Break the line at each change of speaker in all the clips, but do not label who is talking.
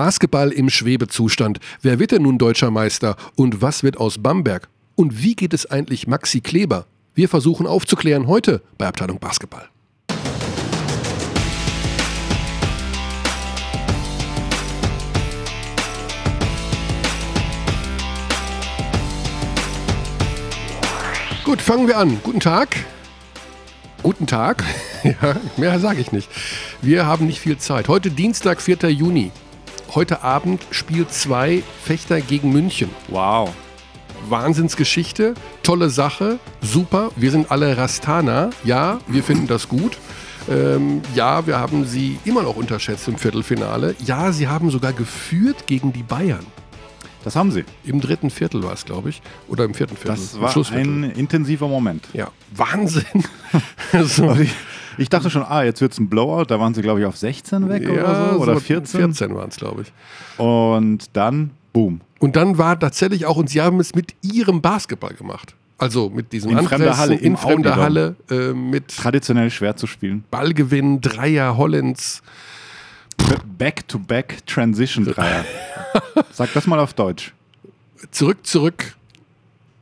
Basketball im Schwebezustand. Wer wird denn nun deutscher Meister? Und was wird aus Bamberg? Und wie geht es eigentlich Maxi Kleber? Wir versuchen aufzuklären heute bei Abteilung Basketball. Gut, fangen wir an. Guten Tag. Guten Tag. ja, mehr sage ich nicht. Wir haben nicht viel Zeit. Heute Dienstag, 4. Juni. Heute Abend Spiel 2 Fechter gegen München.
Wow.
Wahnsinnsgeschichte, tolle Sache, super. Wir sind alle Rastana. Ja, wir finden das gut. Ähm, ja, wir haben sie immer noch unterschätzt im Viertelfinale. Ja, sie haben sogar geführt gegen die Bayern.
Das haben sie.
Im dritten Viertel war es, glaube ich. Oder im vierten Viertel.
Das war ein intensiver Moment.
Ja, Wahnsinn.
so. Ich, dachte schon, ah, jetzt wird es ein Blowout. Da waren sie, glaube ich, auf 16 weg ja, oder so. Oder so 14.
14 waren es, glaube ich.
Und dann, boom.
Und dann war tatsächlich auch, und sie haben es mit ihrem Basketball gemacht. Also mit diesem
in fremder Halle,
in fremder Halle äh, mit
traditionell schwer zu spielen.
Ballgewinn, Dreier Hollands.
Back-to-back Transition Dreier. Sag das mal auf Deutsch.
Zurück, zurück.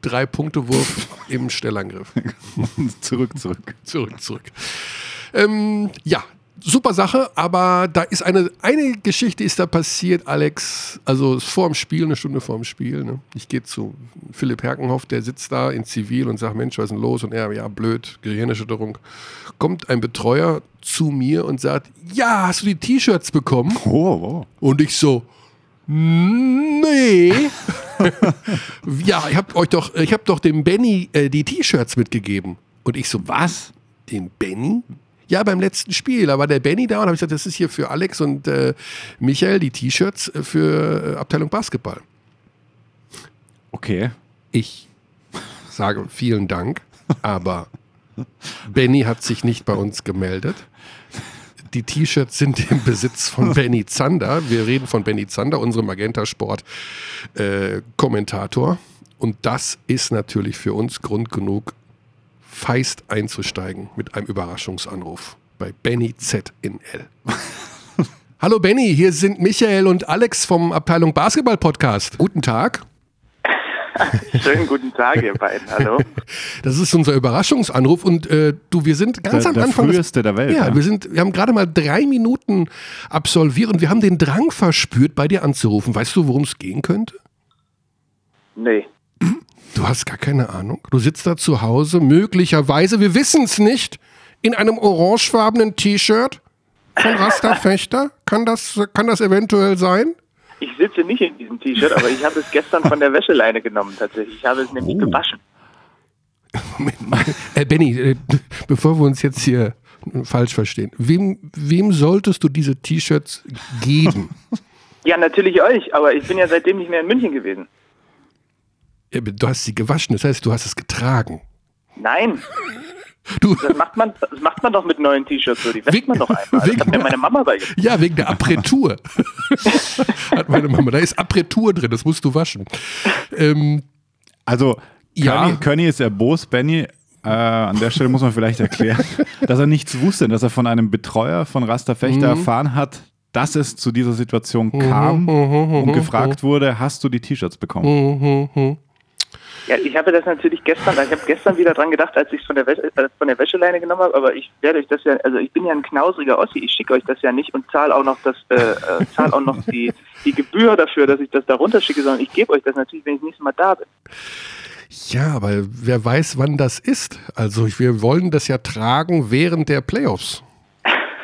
Drei Punkte Wurf im Stellangriff.
zurück, zurück.
Zurück, zurück. Ähm, ja, super Sache, aber da ist eine, eine Geschichte ist da passiert, Alex, also vor dem Spiel, eine Stunde vor dem Spiel. Ne? Ich gehe zu Philipp Herkenhoff, der sitzt da in Zivil und sagt, Mensch, was ist denn los? Und er, ja, blöd, Gehirnerschütterung. Kommt ein Betreuer zu mir und sagt, ja, hast du die T-Shirts bekommen?
Oh, oh.
Und ich so, Nee. Ja, ich hab euch doch, ich habe doch dem Benny äh, die T-Shirts mitgegeben. Und ich so, was? Den Benny? Ja, beim letzten Spiel, da war der Benny da und habe ich gesagt, das ist hier für Alex und äh, Michael die T-Shirts äh, für äh, Abteilung Basketball.
Okay.
Ich sage vielen Dank, aber Benny hat sich nicht bei uns gemeldet. Die T-Shirts sind im Besitz von Benny Zander. Wir reden von Benny Zander, unserem Magenta Sport äh, Kommentator. Und das ist natürlich für uns Grund genug, feist einzusteigen mit einem Überraschungsanruf bei Benny Z in L. Hallo Benny, hier sind Michael und Alex vom Abteilung Basketball Podcast. Guten Tag.
Schönen guten Tag, ihr beiden. Hallo.
Das ist unser Überraschungsanruf und äh, du, wir sind ganz
der,
am
der
Anfang.
Früheste der Welt.
Ja, ja, wir sind, wir haben gerade mal drei Minuten absolviert und wir haben den Drang verspürt, bei dir anzurufen. Weißt du, worum es gehen könnte?
Nee.
Du hast gar keine Ahnung. Du sitzt da zu Hause, möglicherweise, wir wissen es nicht, in einem orangefarbenen T-Shirt von Rasta Fechter. Kann das, kann das eventuell sein?
Ich sitze nicht in diesem T-Shirt, aber ich habe es gestern von der Wäscheleine genommen tatsächlich. Ich habe es nämlich oh. gewaschen.
äh, Benny, äh, bevor wir uns jetzt hier falsch verstehen, wem, wem solltest du diese T-Shirts geben?
Ja, natürlich euch, aber ich bin ja seitdem nicht mehr in München gewesen.
Ja, du hast sie gewaschen, das heißt, du hast es getragen.
Nein. Du. Das, macht man, das macht man doch mit neuen T-Shirts so. Die wäscht man doch einmal. Das hat mir meine Mama beigebracht.
Ja, wegen der Apretur. hat meine Mama. Da ist Apretur drin, das musst du waschen. Ähm,
also, ja. Körny ist erbost, Benny. Äh, an der Stelle muss man vielleicht erklären, dass er nichts wusste, dass er von einem Betreuer von Rasta Fechter mhm. erfahren hat, dass es zu dieser Situation mhm, kam mhm, mhm, und gefragt wurde, hast du die T-Shirts bekommen?
Ja, ich habe das natürlich gestern, ich habe gestern wieder dran gedacht, als ich es von der, Wäsche, äh, von der Wäscheleine genommen habe, aber ich werde euch das ja, also ich bin ja ein knausriger Ossi, ich schicke euch das ja nicht und zahle auch noch das, äh, äh, zahle auch noch die, die Gebühr dafür, dass ich das da runterschicke, sondern ich gebe euch das natürlich, wenn ich nächstes Mal da bin.
Ja, aber wer weiß, wann das ist. Also wir wollen das ja tragen während der Playoffs.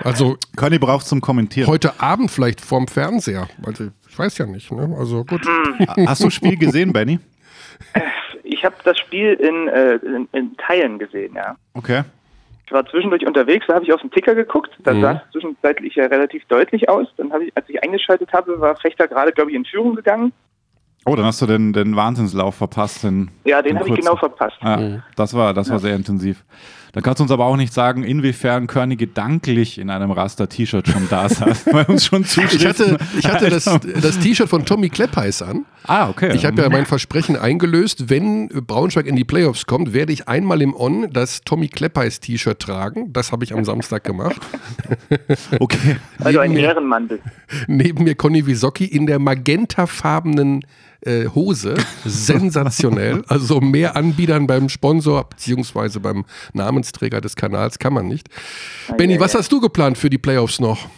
Also
Conny braucht zum Kommentieren.
Heute Abend vielleicht vorm Fernseher. Also ich weiß ja nicht. Ne? Also gut.
Hast du das Spiel gesehen, Benny?
Ich habe das Spiel in, äh, in, in, Teilen gesehen, ja.
Okay.
Ich war zwischendurch unterwegs, da habe ich auf den Ticker geguckt, da mhm. sah es zwischenzeitlich ja relativ deutlich aus. Dann habe ich, als ich eingeschaltet habe, war Fechter gerade, glaube ich, in Führung gegangen.
Oh, dann hast du den, den Wahnsinnslauf verpasst. Den,
ja, den, den habe ich genau verpasst.
Ja, mhm. Das war, das war sehr intensiv. Dann kannst du uns aber auch nicht sagen, inwiefern Körny gedanklich in einem Raster-T-Shirt schon da saß, weil uns schon
Ich hatte, ich hatte das, das T-Shirt von Tommy Kleppeis an.
Ah, okay.
Ich habe ja mein Versprechen eingelöst, wenn Braunschweig in die Playoffs kommt, werde ich einmal im On das Tommy Kleppeis T-Shirt tragen. Das habe ich am Samstag gemacht.
okay.
Also ein Ehrenmann bist.
Neben mir Conny Wisocki in der magentafarbenen äh, Hose. Sensationell. Also mehr Anbietern beim Sponsor bzw. beim Namensträger des Kanals kann man nicht. Ja, Benny, ja, was ja. hast du geplant für die Playoffs noch?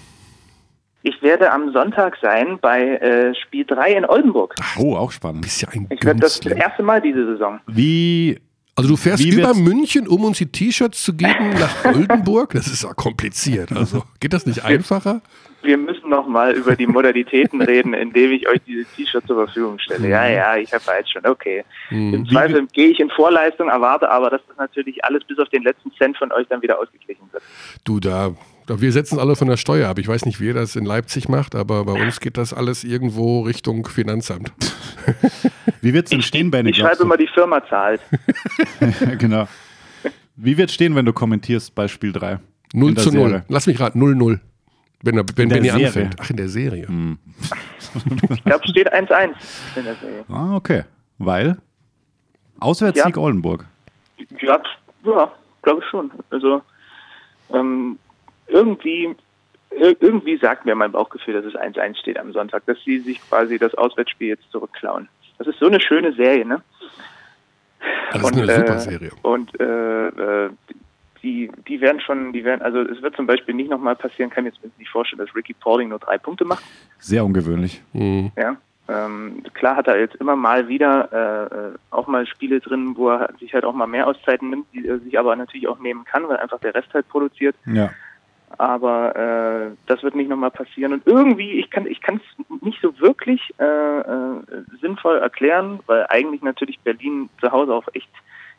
Ich werde am Sonntag sein bei äh, Spiel 3 in Oldenburg.
Oh, auch spannend.
Bist ja ein
ich werde das, das erste Mal diese Saison.
Wie
also du fährst über München, um uns die T-Shirts zu geben nach Oldenburg? Das ist ja kompliziert. Also geht das nicht einfacher?
Wir müssen noch mal über die Modalitäten reden, indem ich euch diese T-Shirts zur Verfügung stelle. Ja, ja, ich habe weiß schon, okay. Mhm. Im Zweifel gehe ich in Vorleistung, erwarte aber, dass das natürlich alles bis auf den letzten Cent von euch dann wieder ausgeglichen wird.
Du, da wir setzen alle von der Steuer ab. Ich weiß nicht, wie ihr das in Leipzig macht, aber bei uns geht das alles irgendwo Richtung Finanzamt.
Wie wird es denn stehen, Benny?
Ich schreibe immer die Firma zahlt.
genau. Wie wird es stehen, wenn du kommentierst bei Spiel 3?
0 zu 0. Serie? Lass mich raten, 0-0. Wenn, wenn Benny anfängt. Ach, in der Serie. Hm.
ich glaube, es steht 1-1 in der Serie.
Ah, okay. Weil? Auswärtssieg ja. Oldenburg.
Ja, ja glaube ich schon. Also, ähm, irgendwie, irgendwie sagt mir mein Bauchgefühl, dass es 1-1 steht am Sonntag, dass sie sich quasi das Auswärtsspiel jetzt zurückklauen. Das ist so eine schöne Serie, ne?
Das und, ist eine super Serie.
Und äh, äh, die, die werden schon, die werden, also es wird zum Beispiel nicht nochmal passieren, kann ich mir jetzt nicht vorstellen, dass Ricky Pauling nur drei Punkte macht.
Sehr ungewöhnlich.
Mhm.
Ja. Ähm, klar hat er jetzt immer mal wieder äh, auch mal Spiele drin, wo er sich halt auch mal mehr Auszeiten nimmt, die er sich aber natürlich auch nehmen kann, weil einfach der Rest halt produziert.
Ja
aber äh, das wird nicht nochmal passieren. Und irgendwie, ich kann ich kann es nicht so wirklich äh, äh, sinnvoll erklären, weil eigentlich natürlich Berlin zu Hause auch echt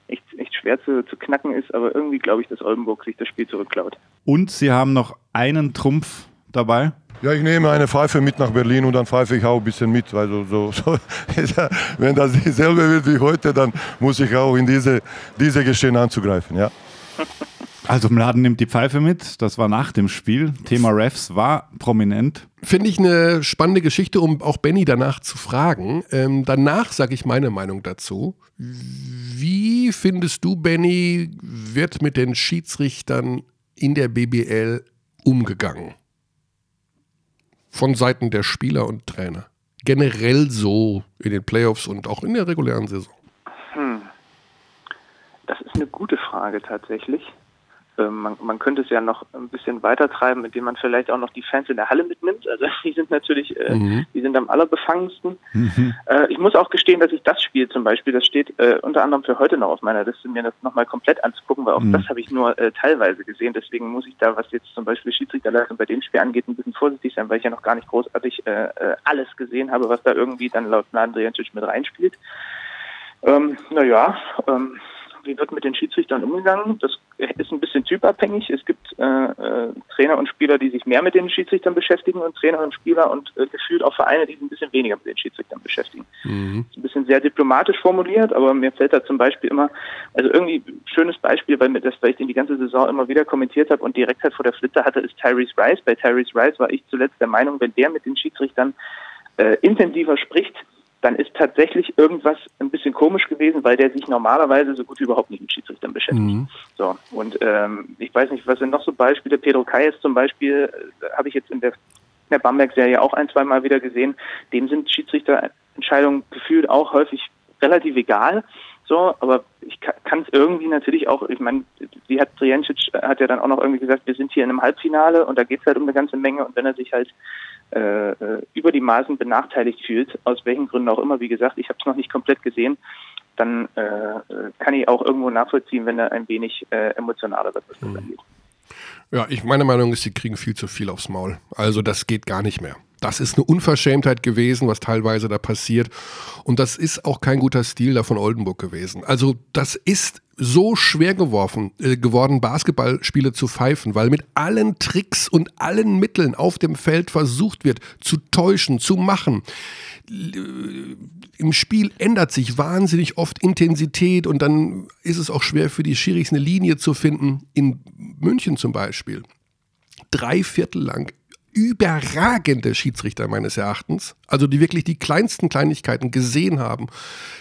echt, echt schwer zu, zu knacken ist, aber irgendwie glaube ich, dass Oldenburg sich das Spiel zurückklaut.
Und Sie haben noch einen Trumpf dabei?
Ja, ich nehme eine Pfeife mit nach Berlin und dann pfeife ich auch ein bisschen mit. Also so, so, wenn das dieselbe wird wie heute, dann muss ich auch in diese, diese Geschehen anzugreifen. Ja.
Also Mladen nimmt die Pfeife mit, das war nach dem Spiel. Thema Refs war prominent.
Finde ich eine spannende Geschichte, um auch Benny danach zu fragen. Ähm, danach sage ich meine Meinung dazu. Wie findest du, Benny, wird mit den Schiedsrichtern in der BBL umgegangen? Von Seiten der Spieler und Trainer. Generell so in den Playoffs und auch in der regulären Saison. Hm.
Das ist eine gute Frage tatsächlich. Ähm, man, man, könnte es ja noch ein bisschen weiter treiben, indem man vielleicht auch noch die Fans in der Halle mitnimmt. Also die sind natürlich, äh, mhm. die sind am allerbefangensten. Mhm. Äh, ich muss auch gestehen, dass ich das Spiel zum Beispiel, das steht äh, unter anderem für heute noch auf meiner Liste, mir das nochmal komplett anzugucken, weil auch mhm. das habe ich nur äh, teilweise gesehen. Deswegen muss ich da, was jetzt zum Beispiel Schiedsrichterleistung bei dem Spiel angeht, ein bisschen vorsichtig sein, weil ich ja noch gar nicht großartig äh, äh, alles gesehen habe, was da irgendwie dann laut Nadriancic mit reinspielt. Ähm, naja, ähm, wie wird mit den Schiedsrichtern umgegangen? Das ist ein bisschen typabhängig. Es gibt äh, äh, Trainer und Spieler, die sich mehr mit den Schiedsrichtern beschäftigen und Trainer und Spieler und äh, gefühlt auch Vereine, die sich ein bisschen weniger mit den Schiedsrichtern beschäftigen. Mhm. Das ist ein bisschen sehr diplomatisch formuliert, aber mir fällt da zum Beispiel immer, also irgendwie ein schönes Beispiel, weil mir das, weil ich den die ganze Saison immer wieder kommentiert habe und direkt halt vor der Flitzer hatte, ist Tyrese Rice. Bei Tyrese Rice war ich zuletzt der Meinung, wenn der mit den Schiedsrichtern äh, intensiver spricht, dann ist tatsächlich irgendwas ein bisschen komisch gewesen, weil der sich normalerweise so gut wie überhaupt nicht mit Schiedsrichtern beschäftigt. Mhm. So, und ähm, ich weiß nicht, was sind noch so Beispiele? Pedro Kayes zum Beispiel, äh, habe ich jetzt in der, in der Bamberg-Serie auch ein, zwei Mal wieder gesehen. Dem sind Schiedsrichterentscheidungen gefühlt auch häufig relativ egal. So, aber ich kann es irgendwie natürlich auch, ich meine, sie hat Trijancic hat ja dann auch noch irgendwie gesagt, wir sind hier in einem Halbfinale und da geht es halt um eine ganze Menge und wenn er sich halt äh, äh, über die Maßen benachteiligt fühlt, aus welchen Gründen auch immer, wie gesagt, ich habe es noch nicht komplett gesehen, dann äh, kann ich auch irgendwo nachvollziehen, wenn er ein wenig äh, emotionaler wird, was das mhm. angeht.
Ja, ich meine Meinung ist, sie kriegen viel zu viel aufs Maul. Also das geht gar nicht mehr. Das ist eine Unverschämtheit gewesen, was teilweise da passiert. Und das ist auch kein guter Stil da von Oldenburg gewesen. Also das ist so schwer geworfen, äh, geworden, Basketballspiele zu pfeifen, weil mit allen Tricks und allen Mitteln auf dem Feld versucht wird, zu täuschen, zu machen. Äh, Im Spiel ändert sich wahnsinnig oft Intensität und dann ist es auch schwer für die Schiris eine Linie zu finden. In München zum Beispiel. Drei Viertel lang überragende Schiedsrichter meines Erachtens, also die wirklich die kleinsten Kleinigkeiten gesehen haben,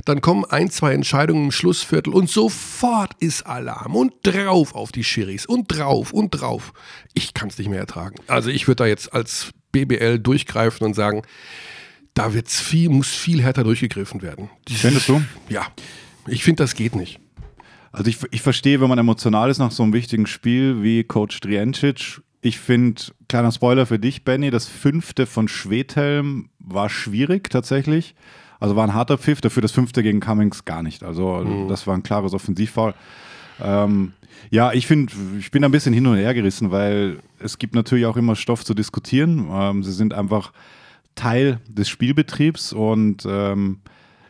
dann kommen ein, zwei Entscheidungen im Schlussviertel und sofort ist Alarm und drauf auf die Schiris und drauf und drauf. Ich kann es nicht mehr ertragen. Also ich würde da jetzt als BBL durchgreifen und sagen, da wird's viel, muss viel härter durchgegriffen werden.
Findest du?
Ja. Ich finde, das geht nicht.
Also ich, ich verstehe, wenn man emotional ist nach so einem wichtigen Spiel wie Coach Driancic ich finde, kleiner Spoiler für dich, Benny, das fünfte von Schwedhelm war schwierig tatsächlich. Also war ein harter Pfiff, dafür das fünfte gegen Cummings gar nicht. Also mhm. das war ein klares Offensivfoul. Ähm, ja, ich finde, ich bin ein bisschen hin und her gerissen, weil es gibt natürlich auch immer Stoff zu diskutieren. Ähm, sie sind einfach Teil des Spielbetriebs und ähm,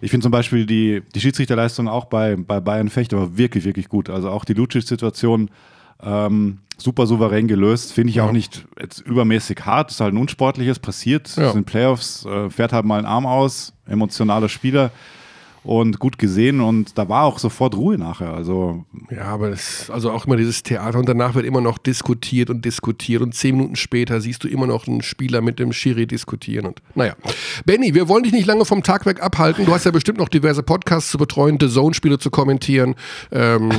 ich finde zum Beispiel die, die Schiedsrichterleistung auch bei, bei Bayern Fechter war wirklich, wirklich gut. Also auch die Lucic-Situation ähm, super souverän gelöst. Finde ich ja. auch nicht jetzt übermäßig hart. Ist halt ein unsportliches, passiert. Ja. sind Playoffs, äh, fährt halt mal einen Arm aus, emotionaler Spieler und gut gesehen und da war auch sofort Ruhe nachher. Also
ja, aber das, also auch immer dieses Theater und danach wird immer noch diskutiert und diskutiert und zehn Minuten später siehst du immer noch einen Spieler mit dem Schiri diskutieren und naja. Benny, wir wollen dich nicht lange vom Tag weg abhalten. Du hast ja bestimmt noch diverse Podcasts zu betreuen, The Zone-Spiele zu kommentieren. Ähm,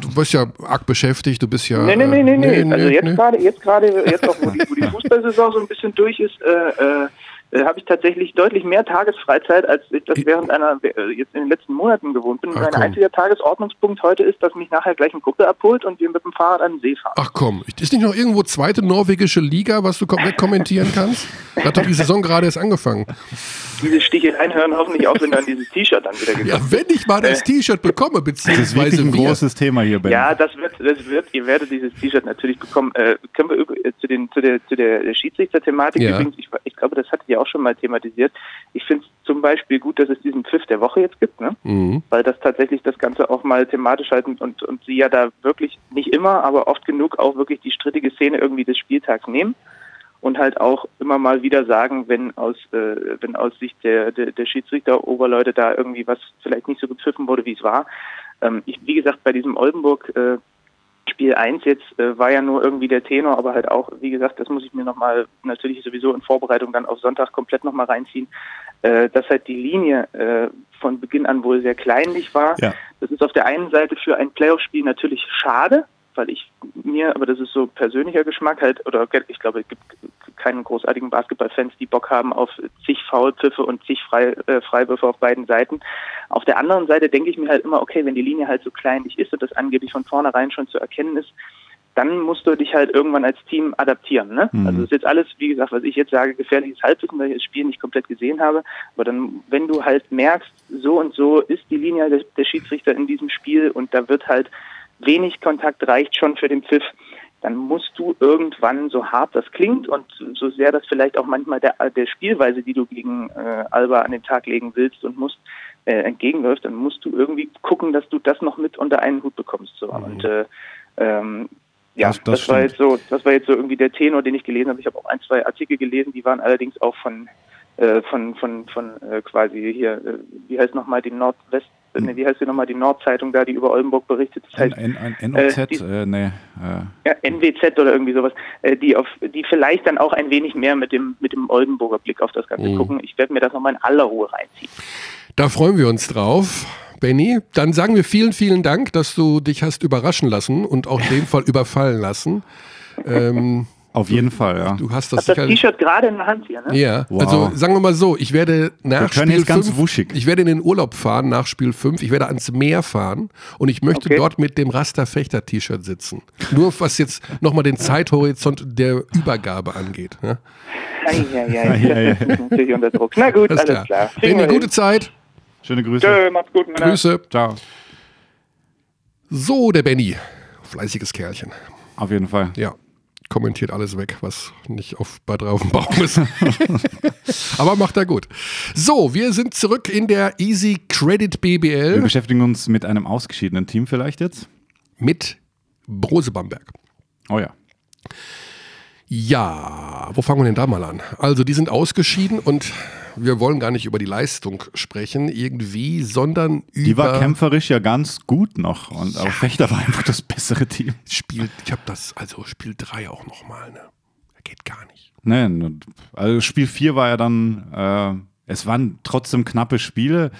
du bist ja arg beschäftigt, du bist ja.
Nee, nee, nee, nee, nee. Also jetzt gerade, jetzt gerade, jetzt auch, wo die, wo die Fußballsaison so ein bisschen durch ist, äh, äh, äh, habe ich tatsächlich deutlich mehr Tagesfreizeit, als ich das während einer äh, jetzt in den letzten Monaten gewohnt bin. Ach, mein einziger Tagesordnungspunkt heute ist, dass mich nachher gleich ein Kumpel abholt und wir mit dem Fahrrad an den See fahren.
Ach komm, ist nicht noch irgendwo zweite norwegische Liga, was du komplett kommentieren kannst? Hat doch die Saison gerade erst angefangen.
Diese Sticheleien hören hoffentlich auf, wenn du an dieses T-Shirt dann wieder
gekommen Ja, wenn ich mal das äh, T-Shirt bekomme, beziehungsweise Das ist
ein wir. großes Thema hier, Ben.
Ja, das wird, das wird, ihr werdet dieses T-Shirt natürlich bekommen. Äh, können wir äh, zu, den, zu der, zu der Schiedsrichter-Thematik ja. übrigens, ich, ich glaube, das hattet ihr auch schon mal thematisiert. Ich finde es zum Beispiel gut, dass es diesen Pfiff der Woche jetzt gibt, ne? Mhm. weil das tatsächlich das Ganze auch mal thematisch halten und, und sie ja da wirklich nicht immer, aber oft genug auch wirklich die strittige Szene irgendwie des Spieltags nehmen und halt auch immer mal wieder sagen, wenn aus äh, wenn aus Sicht der, der, der Schiedsrichter Oberleute da irgendwie was vielleicht nicht so gepfiffen wurde, wie es war. Ähm, ich, wie gesagt, bei diesem Oldenburg äh, Spiel 1 jetzt äh, war ja nur irgendwie der Tenor, aber halt auch, wie gesagt, das muss ich mir nochmal natürlich sowieso in Vorbereitung dann auf Sonntag komplett nochmal reinziehen, äh, dass halt die Linie äh, von Beginn an wohl sehr kleinlich war. Ja. Das ist auf der einen Seite für ein Playoff-Spiel natürlich schade, weil ich mir, aber das ist so persönlicher Geschmack halt, oder ich glaube, es gibt keinen großartigen Basketballfans, die Bock haben auf zig Foulpfiffe und zig Frei, äh, Freiwürfe auf beiden Seiten. Auf der anderen Seite denke ich mir halt immer, okay, wenn die Linie halt so kleinlich ist und das angeblich von vornherein schon zu erkennen ist, dann musst du dich halt irgendwann als Team adaptieren. Ne? Mhm. Also das ist jetzt alles, wie gesagt, was ich jetzt sage, gefährliches Halbwissen, weil ich das Spiel nicht komplett gesehen habe. Aber dann, wenn du halt merkst, so und so ist die Linie der, der Schiedsrichter in diesem Spiel und da wird halt wenig Kontakt reicht schon für den Pfiff, dann musst du irgendwann, so hart das klingt und so sehr das vielleicht auch manchmal der, der Spielweise, die du gegen äh, Alba an den Tag legen willst und musst, äh, entgegenläuft, dann musst du irgendwie gucken, dass du das noch mit unter einen Hut bekommst. So. Mhm. Und äh, ähm, ja, das, das, das war jetzt so, das war jetzt so irgendwie der Tenor, den ich gelesen habe. Ich habe auch ein, zwei Artikel gelesen, die waren allerdings auch von äh, von von von äh, quasi hier, äh, wie heißt nochmal die Nordwest ne, wie heißt sie nochmal, die Nordzeitung da, die über Oldenburg berichtet.
Das heißt, N, N, NOZ, äh, die, äh, nee.
Äh. Ja, NWZ oder irgendwie sowas, äh, die auf, die vielleicht dann auch ein wenig mehr mit dem, mit dem Oldenburger Blick auf das Ganze mhm. gucken. Ich werde mir das nochmal in aller Ruhe reinziehen.
Da freuen wir uns drauf. Benny, dann sagen wir vielen, vielen Dank, dass du dich hast überraschen lassen und auch in dem Fall überfallen lassen. Ähm,
auf jeden Fall, ja.
Du hast das,
das T-Shirt gerade in der Hand hier, ne?
Ja, wow. also sagen wir mal so, ich werde nach Spiel 5, ich werde in den Urlaub fahren nach Spiel 5, ich werde ans Meer fahren und ich möchte okay. dort mit dem Rasterfechter-T-Shirt sitzen. Nur was jetzt nochmal den Zeithorizont der Übergabe angeht. Ne?
Ja, ja, ja. natürlich unter Druck. Na gut, alles, alles klar. klar.
Benni, gute Zeit.
Schöne Grüße.
Tschö, macht's gut.
Männer. Grüße. Ciao. So, der Benny. Fleißiges Kerlchen.
Auf jeden Fall.
Ja. Kommentiert alles weg, was nicht auf, bei drei auf dem Baum ist. Aber macht er gut. So, wir sind zurück in der Easy Credit BBL.
Wir beschäftigen uns mit einem ausgeschiedenen Team vielleicht jetzt.
Mit Brose Bamberg.
Oh ja.
Ja, wo fangen wir denn da mal an? Also, die sind ausgeschieden und wir wollen gar nicht über die Leistung sprechen, irgendwie, sondern über.
Die war kämpferisch ja ganz gut noch. Und ja. Fechter war einfach das bessere Team.
Spiel, ich habe das, also Spiel 3 auch nochmal, ne? Geht gar nicht.
Nein, also Spiel 4 war ja dann, äh, es waren trotzdem knappe Spiele.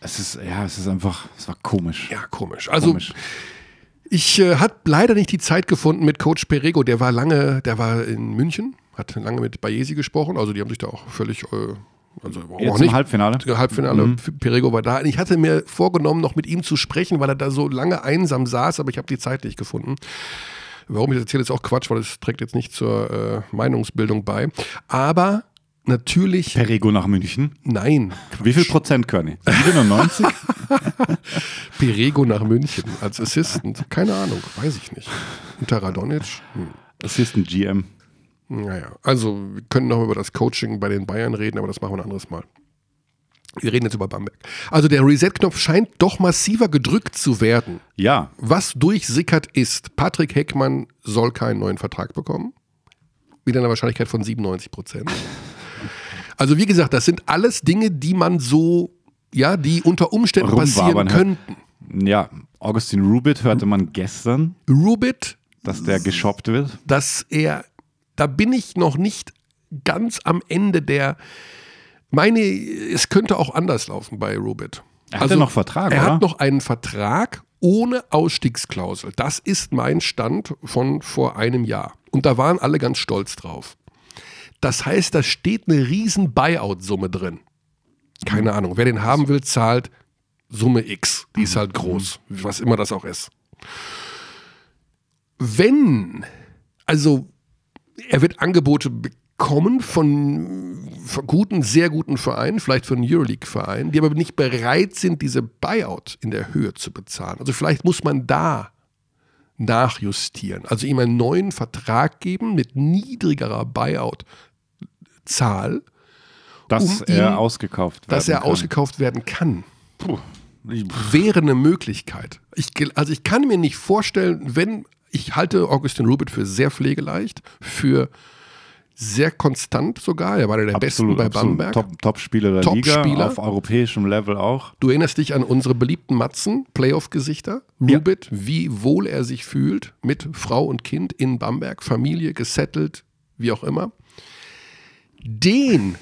Es ist, ja, es ist einfach, es war komisch.
Ja, komisch. Also. Komisch. Ich äh, habe leider nicht die Zeit gefunden mit Coach Perego, der war lange, der war in München, hat lange mit Bayesi gesprochen, also die haben sich da auch völlig, äh, also
Jetzt auch nicht. Halbfinale.
Halbfinale, mhm. Perego war da. Ich hatte mir vorgenommen, noch mit ihm zu sprechen, weil er da so lange einsam saß, aber ich habe die Zeit nicht gefunden. Warum ich das erzähle, ist auch Quatsch, weil es trägt jetzt nicht zur äh, Meinungsbildung bei. Aber natürlich.
Perego nach München?
Nein.
Wie viel Prozent, Körny? 97?
Perego nach München als Assistant. Keine Ahnung, weiß ich nicht. Unter Radonic?
Hm. Assistant GM.
Naja, also wir können noch über das Coaching bei den Bayern reden, aber das machen wir ein anderes Mal. Wir reden jetzt über Bamberg. Also der Reset-Knopf scheint doch massiver gedrückt zu werden.
Ja.
Was durchsickert ist, Patrick Heckmann soll keinen neuen Vertrag bekommen. Mit einer Wahrscheinlichkeit von 97 Prozent. Also wie gesagt, das sind alles Dinge, die man so, ja, die unter Umständen passieren könnten.
Ja, Augustin Rubit hörte man gestern.
Rubit.
Dass der geshoppt wird.
Dass er, da bin ich noch nicht ganz am Ende der, meine, es könnte auch anders laufen bei Rubit.
Er hat also, noch Vertrag,
Er
oder?
hat noch einen Vertrag ohne Ausstiegsklausel. Das ist mein Stand von vor einem Jahr. Und da waren alle ganz stolz drauf. Das heißt, da steht eine riesen Buyout-Summe drin. Keine mhm. Ahnung. Wer den haben will, zahlt Summe X. Die ist halt mhm. groß, was immer das auch ist. Wenn, also er wird Angebote bekommen von, von guten, sehr guten Vereinen, vielleicht von Euroleague-Vereinen, die aber nicht bereit sind, diese Buyout in der Höhe zu bezahlen. Also vielleicht muss man da nachjustieren. Also ihm einen neuen Vertrag geben mit niedrigerer Buyout-Zahl.
Dass um er ihn, ausgekauft
werden Dass er kann. ausgekauft werden kann. Puh. Wäre eine Möglichkeit. Ich, also ich kann mir nicht vorstellen, wenn, ich halte Augustin Rubit für sehr pflegeleicht, für sehr konstant sogar. Er war der absolut, Besten bei Bamberg.
Top-Spieler der Top Liga, Spieler. auf europäischem Level auch.
Du erinnerst dich an unsere beliebten Matzen, Playoff-Gesichter. Rubit, ja. wie wohl er sich fühlt mit Frau und Kind in Bamberg, Familie, gesettelt, wie auch immer. Den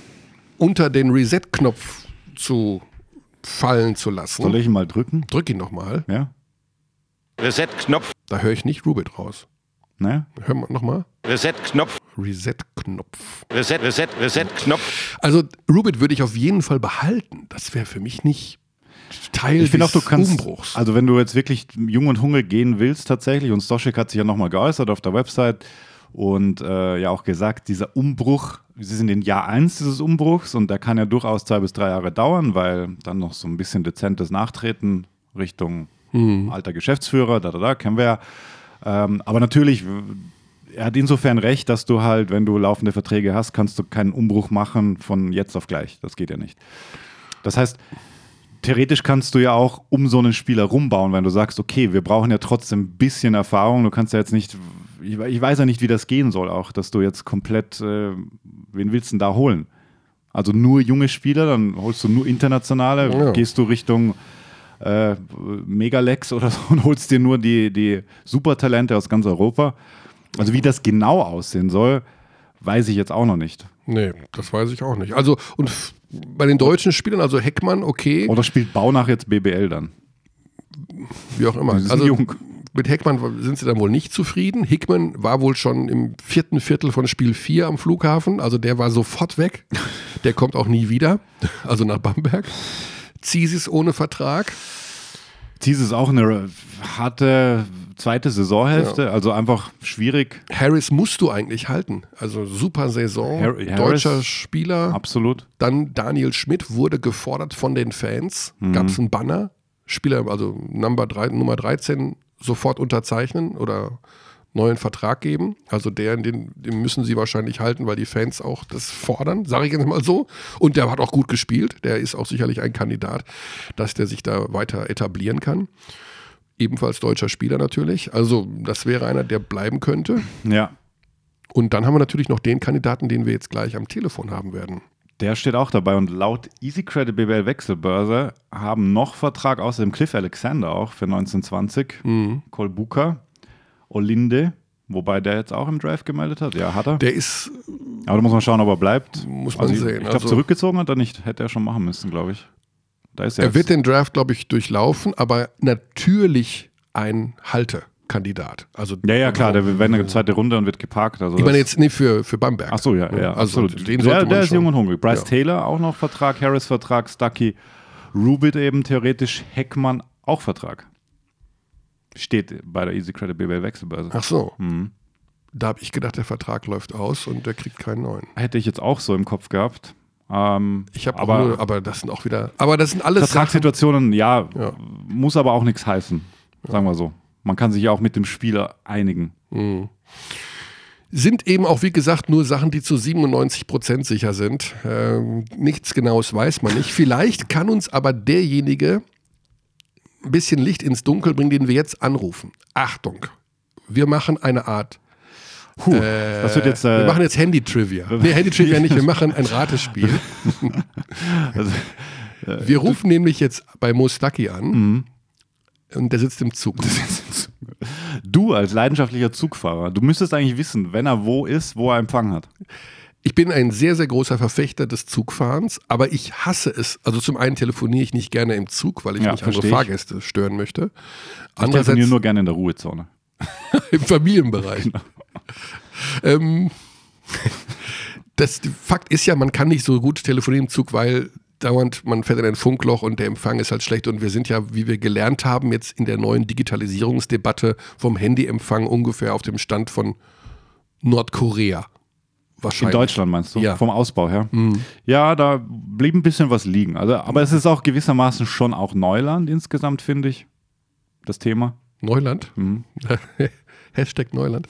unter den Reset-Knopf zu fallen zu lassen.
Soll ich ihn mal drücken?
Drück ihn nochmal.
Ja.
Reset-Knopf.
Da höre ich nicht Rubit raus.
Ne?
Hör mal nochmal.
Reset-Knopf.
Reset-Knopf.
Reset, Reset, Reset-Knopf.
Also Rubit würde ich auf jeden Fall behalten. Das wäre für mich nicht Teil
ich
des
auch, du kannst,
Umbruchs.
Also wenn du jetzt wirklich jung und hungrig gehen willst tatsächlich, und Stoschek hat sich ja nochmal geäußert auf der Website und äh, ja auch gesagt, dieser Umbruch, sie sind in Jahr 1 dieses Umbruchs und der kann ja durchaus zwei bis drei Jahre dauern, weil dann noch so ein bisschen dezentes Nachtreten Richtung mhm. alter Geschäftsführer, da, da, da, kennen wir ja. Ähm, aber natürlich, er hat insofern recht, dass du halt, wenn du laufende Verträge hast, kannst du keinen Umbruch machen von jetzt auf gleich. Das geht ja nicht. Das heißt, theoretisch kannst du ja auch um so einen Spieler rumbauen, wenn du sagst, okay, wir brauchen ja trotzdem ein bisschen Erfahrung. Du kannst ja jetzt nicht, ich, ich weiß ja nicht, wie das gehen soll, auch, dass du jetzt komplett, äh, wen willst du denn da holen? Also nur junge Spieler, dann holst du nur internationale, ja. gehst du Richtung äh, Megalex oder so und holst dir nur die, die Supertalente aus ganz Europa. Also wie das genau aussehen soll, weiß ich jetzt auch noch nicht.
Nee, das weiß ich auch nicht. Also, und bei den deutschen Spielern, also Heckmann, okay.
Oder spielt Baunach jetzt BBL dann?
Wie auch immer. Also jung. mit Heckmann sind sie dann wohl nicht zufrieden. Hickmann war wohl schon im vierten Viertel von Spiel 4 am Flughafen. Also der war sofort weg. Der kommt auch nie wieder. Also nach Bamberg. Zisis ohne Vertrag.
Zisis auch eine harte zweite Saisonhälfte, ja. also einfach schwierig.
Harris musst du eigentlich halten. Also super Saison, Har deutscher Harris, Spieler.
Absolut.
Dann Daniel Schmidt wurde gefordert von den Fans. Mhm. Gab es einen Banner. Spieler, also Number 3, Nummer 13 sofort unterzeichnen oder neuen Vertrag geben. Also der, den, den müssen sie wahrscheinlich halten, weil die Fans auch das fordern, sage ich jetzt mal so. Und der hat auch gut gespielt. Der ist auch sicherlich ein Kandidat, dass der sich da weiter etablieren kann. Ebenfalls deutscher Spieler natürlich. Also das wäre einer, der bleiben könnte.
Ja.
Und dann haben wir natürlich noch den Kandidaten, den wir jetzt gleich am Telefon haben werden.
Der steht auch dabei und laut Easy Credit BBL Wechselbörse haben noch Vertrag außerdem Cliff Alexander auch für 1920, mhm. Kolbuka, Olinde, wobei der jetzt auch im Draft gemeldet hat. Ja, hat er.
Der ist.
Aber da muss man schauen, ob er bleibt.
Muss man
also
sehen.
Ich, glaube,
also,
zurückgezogen hat er nicht. Hätte er schon machen müssen, glaube ich.
Da ist er. Er wird den Draft, glaube ich, durchlaufen, aber natürlich ein Halte. Kandidat. Also
ja, ja, klar, der wird eine zweite Runde und wird geparkt. Also
ich meine jetzt nicht für, für Bamberg.
Ach so, ja, ja, also absolut. Den der, der ist jung und hungrig. Bryce ja. Taylor auch noch Vertrag, Harris Vertrag, Stucky, Rubit eben theoretisch, Heckmann auch Vertrag. Steht bei der Easy Credit BBL Wechselbörse.
Ach so. Mhm. Da habe ich gedacht, der Vertrag läuft aus und der kriegt keinen neuen.
Hätte ich jetzt auch so im Kopf gehabt. Ähm,
ich habe aber, nur, aber das sind auch wieder, aber das sind alles
Vertragssituationen, ja, ja, muss aber auch nichts heißen, sagen wir so. Man kann sich ja auch mit dem Spieler einigen. Mhm.
Sind eben auch, wie gesagt, nur Sachen, die zu 97 Prozent sicher sind. Ähm, nichts Genaues weiß man nicht. Vielleicht kann uns aber derjenige ein bisschen Licht ins Dunkel bringen, den wir jetzt anrufen. Achtung, wir machen eine Art
Puh, äh, das wird jetzt,
äh, wir machen jetzt Handy-Trivia. Nee, Handy-Trivia nicht, wir machen ein Ratespiel. also, äh, wir rufen nämlich jetzt bei Mostaki an mhm. und der sitzt im Zug.
Du als leidenschaftlicher Zugfahrer, du müsstest eigentlich wissen, wenn er wo ist, wo er Empfang hat.
Ich bin ein sehr, sehr großer Verfechter des Zugfahrens, aber ich hasse es. Also zum einen telefoniere ich nicht gerne im Zug, weil ich ja, nicht andere ich. Fahrgäste stören möchte.
Ich telefoniere nur gerne in der Ruhezone.
Im Familienbereich. Genau. Ähm, das Fakt ist ja, man kann nicht so gut telefonieren im Zug, weil dauernd, man fährt in ein Funkloch und der Empfang ist halt schlecht. Und wir sind ja, wie wir gelernt haben, jetzt in der neuen Digitalisierungsdebatte vom Handyempfang ungefähr auf dem Stand von Nordkorea.
Wahrscheinlich. In Deutschland meinst du? Ja. Vom Ausbau her? Mhm. Ja, da blieb ein bisschen was liegen. Also, aber es ist auch gewissermaßen schon auch Neuland insgesamt, finde ich. Das Thema.
Neuland? Mhm. Hashtag Neuland.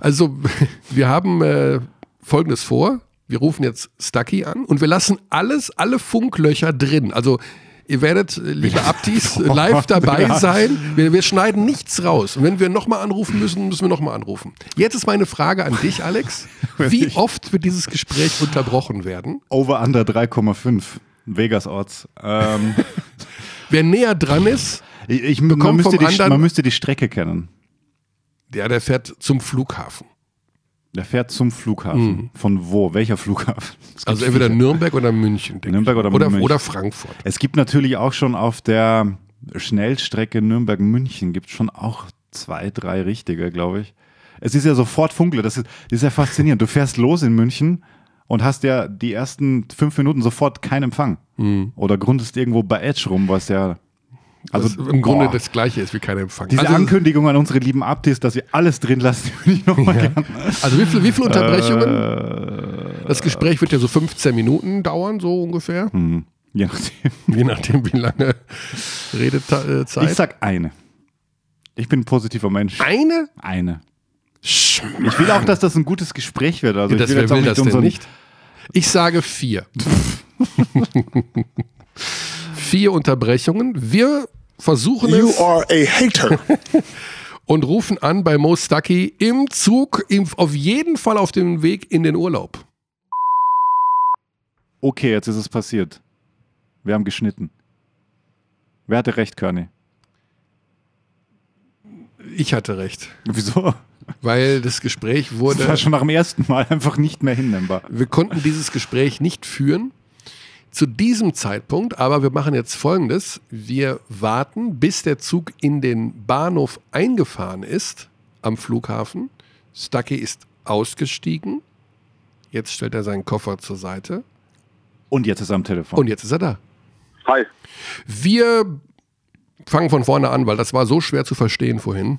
Also, wir haben äh, Folgendes vor wir rufen jetzt Stucky an und wir lassen alles, alle Funklöcher drin. Also ihr werdet, äh, liebe Abtis, live dabei sein. Wir, wir, schneiden nichts raus. Und wenn wir nochmal anrufen müssen, müssen wir nochmal anrufen. Jetzt ist meine Frage an dich, Alex. Wie oft wird dieses Gespräch unterbrochen werden?
Over under 3,5. Vegas Orts. Ähm.
Wer näher dran ist,
ich, ich, man, müsste die, man müsste die Strecke kennen.
Ja, der fährt zum Flughafen.
Der fährt zum Flughafen. Mhm. Von wo? Welcher Flughafen?
Also entweder viele. Nürnberg oder München.
Nürnberg oder,
oder,
München.
oder Frankfurt.
Es gibt natürlich auch schon auf der Schnellstrecke Nürnberg-München gibt schon auch zwei, drei richtige, glaube ich. Es ist ja sofort Funkle. Das ist, das ist ja faszinierend. Du fährst los in München und hast ja die ersten fünf Minuten sofort keinen Empfang. Mhm. Oder grundest irgendwo bei Edge rum, was ja
also was im Grunde boah. das gleiche ist wie kein Empfang.
Diese also, Ankündigung an unsere lieben Abtis, dass wir alles drin lassen, würde ich nochmal ja. gerne.
Also wie, viel, viele Unterbrechungen? Äh, das Gespräch wird ja so 15 Minuten dauern, so ungefähr. Mhm.
Je nachdem.
Je nachdem, wie lange Redezeit.
Ich sag eine. Ich bin ein positiver Mensch.
Eine?
Eine. Schmarrn. Ich will auch, dass das ein gutes Gespräch wird. Also
ja, das
ich
will, will das denn nicht. Ich sage vier. vier Unterbrechungen. Wir versuchen es.
You are a hater.
und rufen an bei Mo Stucky im Zug, im, auf jeden Fall auf dem Weg in den Urlaub.
Okay, jetzt ist es passiert. Wir haben geschnitten. Wer hatte recht, Körny?
Ich hatte recht.
Wieso?
Weil das Gespräch wurde. Das
war schon nach dem ersten Mal einfach nicht mehr hinnehmbar.
Wir konnten dieses Gespräch nicht führen zu diesem Zeitpunkt, aber wir machen jetzt folgendes. Wir warten, bis der Zug in den Bahnhof eingefahren ist am Flughafen. Stucky ist ausgestiegen. Jetzt stellt er seinen Koffer zur Seite.
Und jetzt ist er am Telefon.
Und jetzt ist er da.
Hi.
Wir fangen von vorne an, weil das war so schwer zu verstehen vorhin.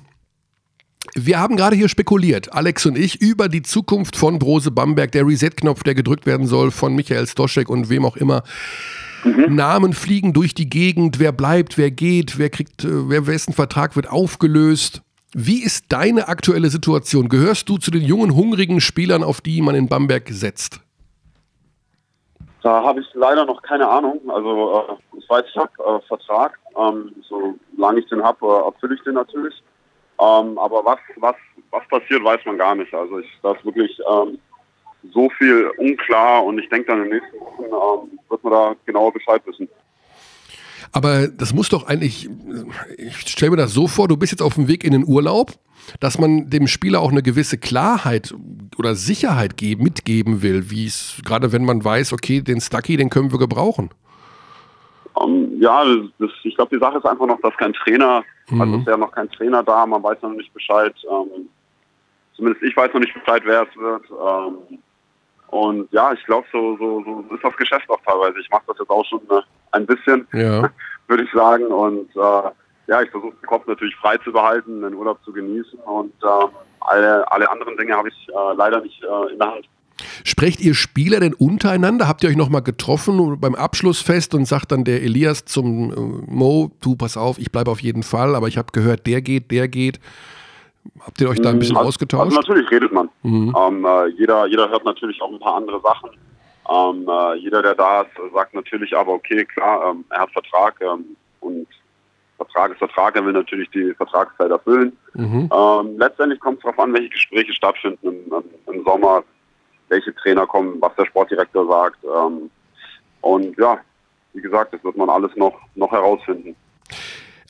Wir haben gerade hier spekuliert, Alex und ich, über die Zukunft von Brose Bamberg, der Reset-Knopf, der gedrückt werden soll von Michael Stoschek und wem auch immer. Mhm. Namen fliegen durch die Gegend, wer bleibt, wer geht, wer kriegt, äh, wer wessen Vertrag wird aufgelöst. Wie ist deine aktuelle Situation? Gehörst du zu den jungen, hungrigen Spielern, auf die man in Bamberg setzt?
Da habe ich leider noch keine Ahnung. Also äh, ich weiß, ich habe äh, Vertrag. Ähm, solange ich den habe, äh, erfülle ich den natürlich. Ähm, aber was, was, was passiert, weiß man gar nicht. Also ich, da ist wirklich ähm, so viel unklar und ich denke dann in den nächsten Wochen ähm, wird man da genauer Bescheid wissen.
Aber das muss doch eigentlich, ich stelle mir das so vor, du bist jetzt auf dem Weg in den Urlaub, dass man dem Spieler auch eine gewisse Klarheit oder Sicherheit geben, mitgeben will, wie es, gerade wenn man weiß, okay, den Stucky, den können wir gebrauchen.
Um, ähm, ja, das, ich glaube, die Sache ist einfach noch, dass kein Trainer, mhm. also ist ja noch kein Trainer da, man weiß noch nicht Bescheid. Ähm, zumindest ich weiß noch nicht Bescheid, wer es wird. Ähm, und ja, ich glaube, so, so, so ist das Geschäft auch teilweise. Ich mache das jetzt auch schon äh, ein bisschen, ja. würde ich sagen. Und äh, ja, ich versuche den Kopf natürlich frei zu behalten, den Urlaub zu genießen. Und äh, alle, alle anderen Dinge habe ich äh, leider nicht äh, in der Hand.
Sprecht ihr Spieler denn untereinander? Habt ihr euch nochmal getroffen beim Abschlussfest und sagt dann der Elias zum äh, Mo, du pass auf, ich bleibe auf jeden Fall, aber ich habe gehört, der geht, der geht. Habt ihr euch da ein bisschen also, ausgetauscht?
Also natürlich redet man. Mhm. Ähm, äh, jeder, jeder hört natürlich auch ein paar andere Sachen. Ähm, äh, jeder, der da ist, sagt natürlich aber, okay, klar, ähm, er hat Vertrag ähm, und Vertrag ist Vertrag, er will natürlich die Vertragszeit erfüllen. Mhm. Ähm, letztendlich kommt es darauf an, welche Gespräche stattfinden im, im, Sommer, welche Trainer kommen, was der Sportdirektor sagt. Ähm, und ja, wie gesagt, das wird man alles noch, noch herausfinden.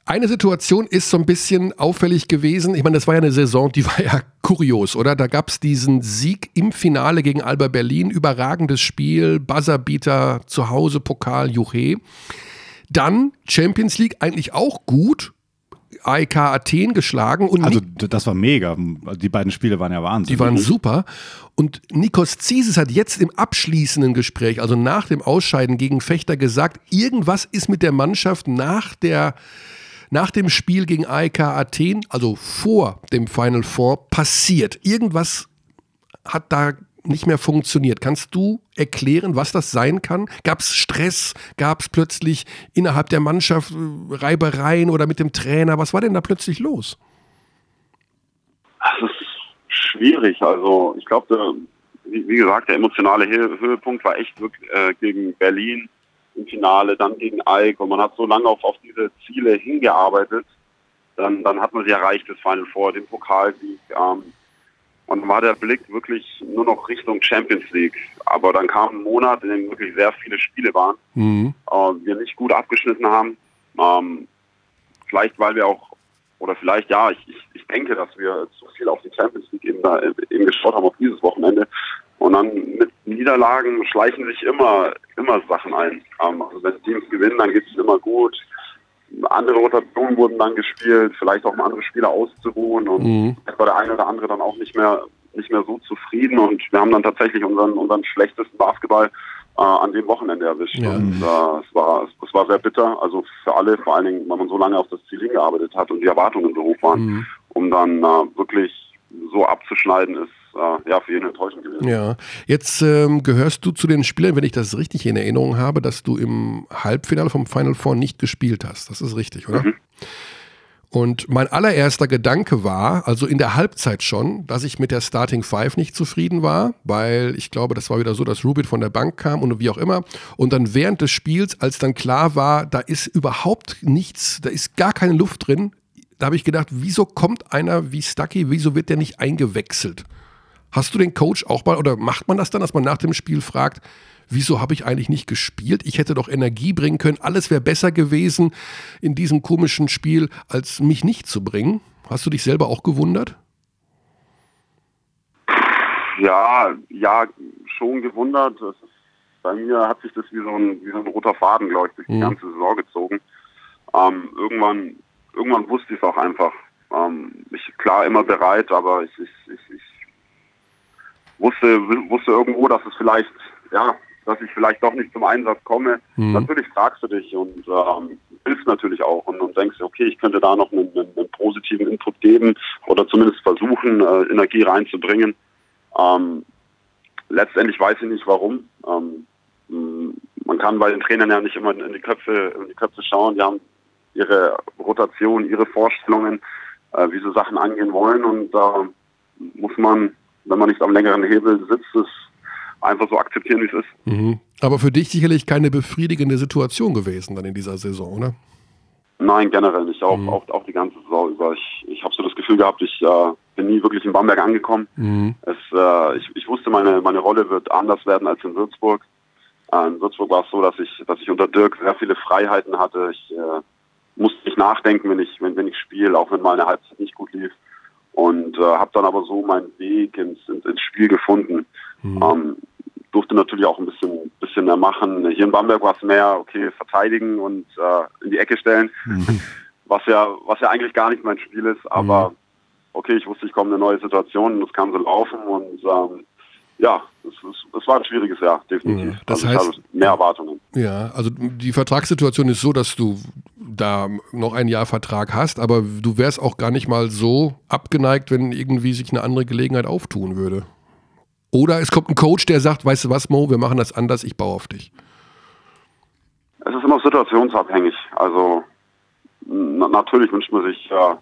Eine Situation ist so ein bisschen auffällig gewesen. Ich meine, das war ja eine Saison, die war ja kurios, oder? Da gab es diesen Sieg im Finale gegen Alba Berlin, überragendes Spiel, Buzzerbeater zu Hause, Pokal, Juche. Dann Champions League eigentlich auch gut, AEK Athen geschlagen. Und
also das war mega. Die beiden Spiele waren ja Wahnsinn.
Die waren super. Und Nikos Zisis hat jetzt im abschließenden Gespräch, also nach dem Ausscheiden gegen Fechter gesagt, irgendwas ist mit der Mannschaft nach der nach dem Spiel gegen AEK Athen, also vor dem Final Four, passiert? Irgendwas hat da nicht mehr funktioniert. Kannst du erklären, was das sein kann? Gab es Stress? Gab es plötzlich innerhalb der Mannschaft äh, Reibereien oder mit dem Trainer? Was war denn da plötzlich los?
Das ist schwierig. Also ich glaube, wie, gesagt, der emotionale Höhepunkt war echt wirklich äh, gegen Berlin im Finale, dann gegen Ike und man hat so lange auf, auf diese Ziele hingearbeitet, dann, dann hat man sie erreicht, das Final Four, den Pokalsieg. Ähm, und war der Blick wirklich nur noch Richtung Champions League. Aber dann kam ein Monat, in dem wirklich sehr viele Spiele waren, mhm. äh, wir nicht gut abgeschnitten haben. Ähm, vielleicht, weil wir auch, oder vielleicht, ja, ich, ich, ich denke, dass wir zu viel auf die Champions League eben, da, eben geschaut haben auf dieses Wochenende. Und dann mit Niederlagen schleichen sich immer, immer Sachen ein. Ähm, also wenn Teams gewinnen, dann geht es immer gut. Andere Rotationen wurden dann gespielt, vielleicht auch um andere Spieler auszuruhen und mhm. war der eine oder andere dann auch nicht mehr nicht mehr so zufrieden und wir haben dann tatsächlich unseren unseren schlechtesten Basketball äh, an dem Wochenende erwischt. Ja. Und äh, es war es war sehr bitter, also für alle, vor allen Dingen, weil man so lange auf das Ziel hingearbeitet hat und die Erwartungen so hoch waren, mhm. um dann äh, wirklich so abzuschneiden, ist äh, ja für jeden enttäuschend gewesen.
Ja, jetzt ähm, gehörst du zu den Spielern, wenn ich das richtig in Erinnerung habe, dass du im Halbfinale vom Final Four nicht gespielt hast. Das ist richtig, oder? Mhm. Und mein allererster Gedanke war, also in der Halbzeit schon, dass ich mit der Starting Five nicht zufrieden war, weil ich glaube, das war wieder so, dass Rubin von der Bank kam und wie auch immer. Und dann während des Spiels, als dann klar war, da ist überhaupt nichts, da ist gar keine Luft drin, da habe ich gedacht, wieso kommt einer wie Stucky, wieso wird der nicht eingewechselt? Hast du den Coach auch mal oder macht man das dann, dass man nach dem Spiel fragt, wieso habe ich eigentlich nicht gespielt? Ich hätte doch Energie bringen können. Alles wäre besser gewesen in diesem komischen Spiel, als mich nicht zu bringen. Hast du dich selber auch gewundert?
Ja, ja, schon gewundert. bei mir hat sich das wie so ein, wie so ein roter Faden, glaube ich, durch die mhm. ganze Saison gezogen. Ähm, irgendwann, irgendwann wusste ich es auch einfach. Ähm, ich klar immer bereit, aber ich, ich, ich, ich wusste, wusste irgendwo, dass es vielleicht, ja, dass ich vielleicht doch nicht zum Einsatz komme. Mhm. Natürlich fragst du dich und ähm, hilfst natürlich auch und, und denkst, okay, ich könnte da noch einen, einen, positiven Input geben oder zumindest versuchen, äh, Energie reinzubringen. Ähm, letztendlich weiß ich nicht warum. Ähm, man kann bei den Trainern ja nicht immer in die Köpfe, in die Köpfe schauen. Die haben ihre Rotation, ihre Vorstellungen. äh, wie sie Sachen angehen wollen und da äh, muss man, wenn man nicht am längeren Hebel sitzt, es einfach so akzeptieren, wie es ist.
Mhm. Aber für dich sicherlich keine befriedigende Situation gewesen dann in dieser Saison, oder?
Nein, generell nicht. Auch, mhm. auch, auch die ganze Saison über. Ich, ich habe so das Gefühl gehabt, ich äh, bin nie wirklich in Bamberg angekommen. Mhm. Es, äh, ich, ich wusste, meine, meine Rolle wird anders werden als in Würzburg. Äh, in Würzburg war es so, dass ich, dass ich unter Dirk sehr viele Freiheiten hatte. Ich äh, musste nicht nachdenken, wenn ich, wenn, wenn ich spiele, auch wenn mal eine Halbzeit nicht gut lief. Und äh, habe dann aber so meinen Weg ins, ins, ins Spiel gefunden. Mhm. Ähm, durfte natürlich auch ein bisschen, bisschen mehr machen. Hier in Bamberg war es mehr, okay, verteidigen und äh, in die Ecke stellen, mhm. was ja, was ja eigentlich gar nicht mein Spiel ist. Aber mhm. okay, ich wusste, ich komme in eine neue Situation und es kann so laufen und ähm, ja, es, es, es, war ein schwieriges Jahr, definitiv. Ja,
das also heißt, mehr Erwartungen. Ja, also die Vertragssituation ist so, dass du da noch ein Jahr Vertrag hast, aber du wärst auch gar nicht mal so abgeneigt, wenn irgendwie sich eine andere Gelegenheit auftun würde. Oder es kommt ein Coach, der sagt, weißt du was, Mo, wir machen das anders, ich baue auf dich.
Es ist immer situationsabhängig. Also na, natürlich wünscht man sich, äh,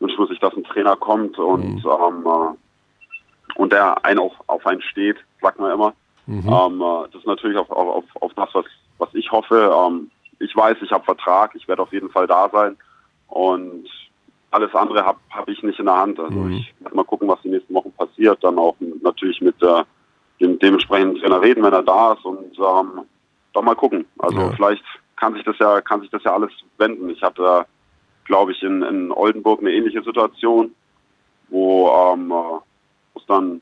wünscht man sich, dass ein Trainer kommt und mhm. ähm, äh, und der einen auch auf einen steht, sagt man immer. Mhm. Ähm, äh, das ist natürlich auf, auf, auf das, was, was ich hoffe. Ähm, ich weiß, ich habe Vertrag, ich werde auf jeden Fall da sein und alles andere habe hab ich nicht in der Hand. Also mhm. ich werde mal gucken, was die nächsten Wochen passiert. Dann auch natürlich mit äh, dem dementsprechenden Trainer reden, wenn er da ist und ähm, dann mal gucken. Also ja. vielleicht kann sich das ja kann sich das ja alles wenden. Ich hatte, glaube ich, in, in Oldenburg eine ähnliche Situation, wo ähm, äh, es dann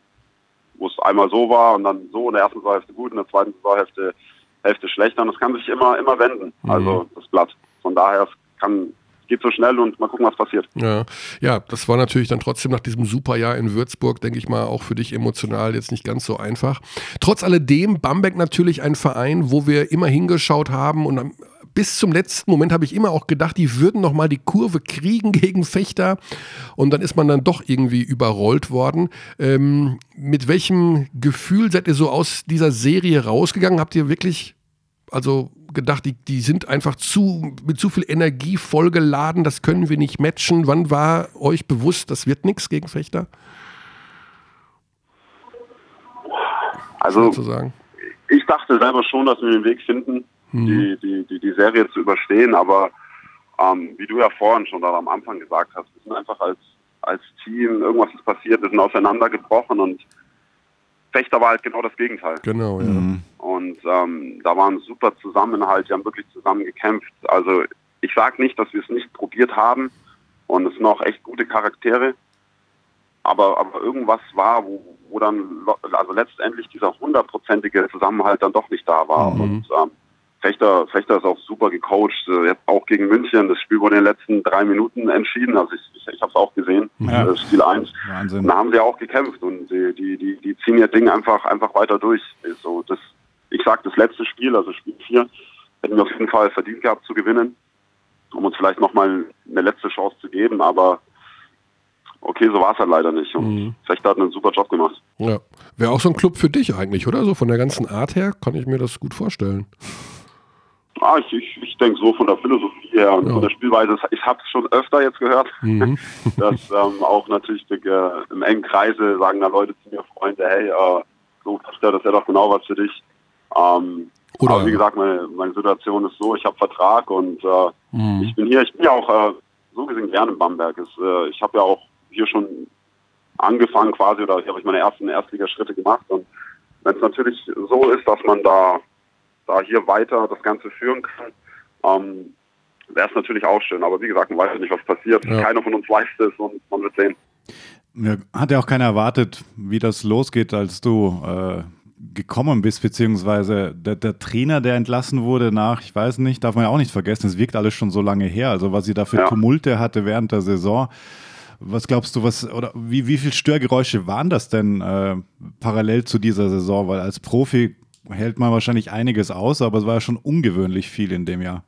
wo es einmal so war und dann so in der ersten Saisonhälfte gut, in der zweiten Saisonhälfte Hälfte schlechter und das kann sich immer immer wenden. Mhm. Also das Blatt. Von daher es kann geht so schnell und mal gucken, was passiert.
Ja, ja das war natürlich dann trotzdem nach diesem Superjahr in Würzburg, denke ich mal, auch für dich emotional jetzt nicht ganz so einfach. Trotz alledem, Bamberg natürlich ein Verein, wo wir immer hingeschaut haben und bis zum letzten Moment habe ich immer auch gedacht, die würden noch mal die Kurve kriegen gegen Fechter und dann ist man dann doch irgendwie überrollt worden. Ähm, mit welchem Gefühl seid ihr so aus dieser Serie rausgegangen? Habt ihr wirklich also gedacht, die, die sind einfach zu, mit zu viel Energie vollgeladen, das können wir nicht matchen. Wann war euch bewusst, das wird nichts gegen Fechter?
Also, ich dachte selber schon, dass wir den Weg finden, mhm. die, die, die, die, Serie zu überstehen, aber ähm, wie du ja vorhin schon am Anfang gesagt hast, wir sind einfach als, als Team, irgendwas ist passiert, wir sind auseinandergebrochen und Fechter war halt genau das Gegenteil.
Genau, ja. Mhm.
Und ähm, da war ein super Zusammenhalt, wir haben wirklich zusammen gekämpft. Also ich sage nicht, dass wir es nicht probiert haben und es sind auch echt gute Charaktere, aber, aber irgendwas war, wo, wo dann also letztendlich dieser hundertprozentige Zusammenhalt dann doch nicht da war. Mhm. Und ähm, Fechter, Fechter ist auch super gecoacht, äh, jetzt auch gegen München. Das Spiel wurde in den letzten drei Minuten entschieden. Also ich, ich, ich habe es auch gesehen, ja. das Spiel 1. Wahnsinn. da haben sie auch gekämpft und die, die, die, die ziehen ihr Ding einfach, einfach weiter durch. So, das, ich sag das letzte Spiel, also Spiel 4, hätten wir auf jeden Fall verdient gehabt zu gewinnen, um uns vielleicht nochmal eine letzte Chance zu geben, aber okay, so war es halt leider nicht. Und mhm. Fechter hat einen super Job gemacht.
Ja. Wäre auch so ein Club für dich eigentlich, oder? So von der ganzen Art her kann ich mir das gut vorstellen.
Ah, ich, ich, ich denke so von der Philosophie her und ja. von der Spielweise. Ich habe es schon öfter jetzt gehört, mhm. dass ähm, auch natürlich die, äh, im engen Kreise sagen da Leute zu mir, Freunde, hey, äh, so das wäre doch genau was für dich. Ähm, Oder, aber wie gesagt, meine, meine Situation ist so, ich habe Vertrag und äh, mhm. ich bin hier, ich bin ja auch äh, so gesehen gerne in Bamberg. Ist, äh, ich habe ja auch hier schon angefangen quasi oder habe ich meine ersten Erstligaschritte gemacht und wenn es natürlich so ist, dass man da da hier weiter das Ganze führen kann, ähm, wäre es natürlich auch schön. Aber wie gesagt, man weiß ja nicht, was passiert. Ja. Keiner von uns weiß das und man wird sehen.
Hat ja auch keiner erwartet, wie das losgeht, als du äh, gekommen bist, beziehungsweise der, der, Trainer, der entlassen wurde nach, ich weiß nicht, darf man ja auch nicht vergessen, es wirkt alles schon so lange her, also was sie da für ja. Tumulte hatte während der Saison. Was glaubst du, was oder wie, wie viel Störgeräusche waren das denn äh, parallel zu dieser Saison? Weil als Profi hält man wahrscheinlich einiges aus, aber es war ja schon ungewöhnlich viel in dem Jahr.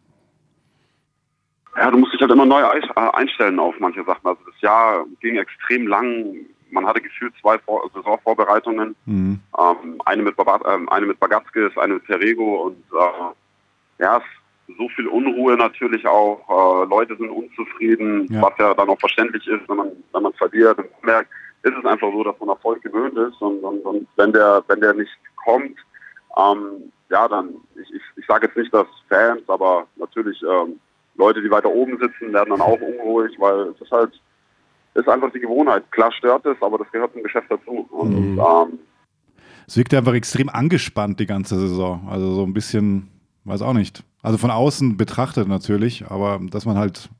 Ja, du musst dich halt immer neu äh, einstellen auf manche Sachen. Also das Jahr ging extrem lang. Man hatte gefühlt zwei Vor Saisonvorbereitungen. Mhm. Ähm, eine, mit ähm, eine mit Bagatzkes, eine mit Perego und äh, ja, so viel Unruhe natürlich auch. Äh, Leute sind unzufrieden, ja. was ja dann auch verständlich ist, wenn man, wenn man verliert. Und merkt, ist es einfach so, dass man Erfolg gewöhnt ist und, und, und wenn der, wenn der nicht kommt, ähm, ja, dann, ich, ich, ich sage jetzt nicht, dass Fans, aber natürlich ähm, Leute, die weiter oben sitzen, werden dann auch unruhig, weil es ist halt, ist einfach die Gewohnheit. Klar stört es, aber das gehört zum Geschäft dazu. Und, mhm. ähm,
es wirkt einfach extrem angespannt die ganze Saison. Also so ein bisschen, weiß auch nicht. Also von außen betrachtet natürlich, aber dass man halt,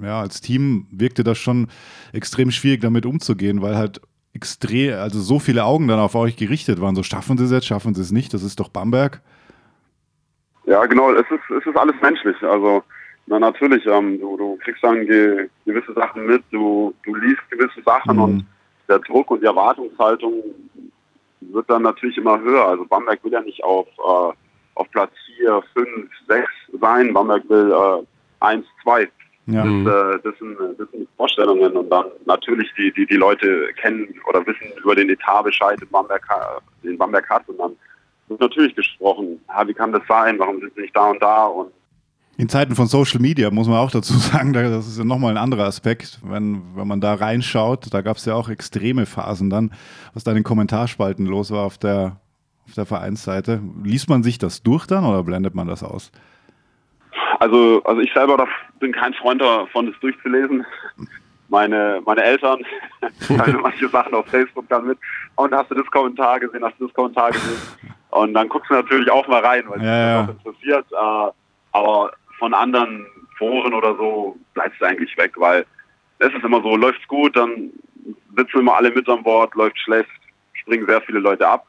ja, als Team wirkte das schon extrem schwierig damit umzugehen, weil halt extrem, also so viele Augen dann auf euch gerichtet waren. So schaffen sie es jetzt, schaffen sie es nicht, das ist doch Bamberg.
Ja, genau, es ist, es ist alles menschlich. Also na natürlich, ähm, du, du kriegst dann ge gewisse Sachen mit, du, du liest gewisse Sachen mhm. und der Druck und die Erwartungshaltung wird dann natürlich immer höher. Also Bamberg will ja nicht auf, äh, auf Platz 4, 5, 6 sein. Bamberg will äh, 1, 2. Ja. Das, mhm. äh, das, sind, das sind Vorstellungen und dann natürlich die, die, die Leute kennen oder wissen über den Etat Bescheid, den Bamberg, den Bamberg hat und dann wird natürlich gesprochen, ja, wie kann das sein, warum sind sie nicht da und da und
in Zeiten von Social Media muss man auch dazu sagen, das ist ja nochmal ein anderer Aspekt, wenn, wenn man da reinschaut, da gab es ja auch extreme Phasen dann, was da in den Kommentarspalten los war auf der, auf der Vereinsseite. Liest man sich das durch dann oder blendet man das aus?
Also, also ich selber bin kein Freund davon, das durchzulesen. Meine, meine Eltern teilen manche Sachen auf Facebook dann mit. Und hast du das Kommentar gesehen, hast du das Kommentar gesehen? Und dann guckst du natürlich auch mal rein, weil ja, dich das auch interessiert. Äh, aber von anderen Foren oder so bleibst du eigentlich weg, weil es ist immer so, läuft's gut, dann sitzen immer alle mit an Bord, läuft schlecht, springen sehr viele Leute ab.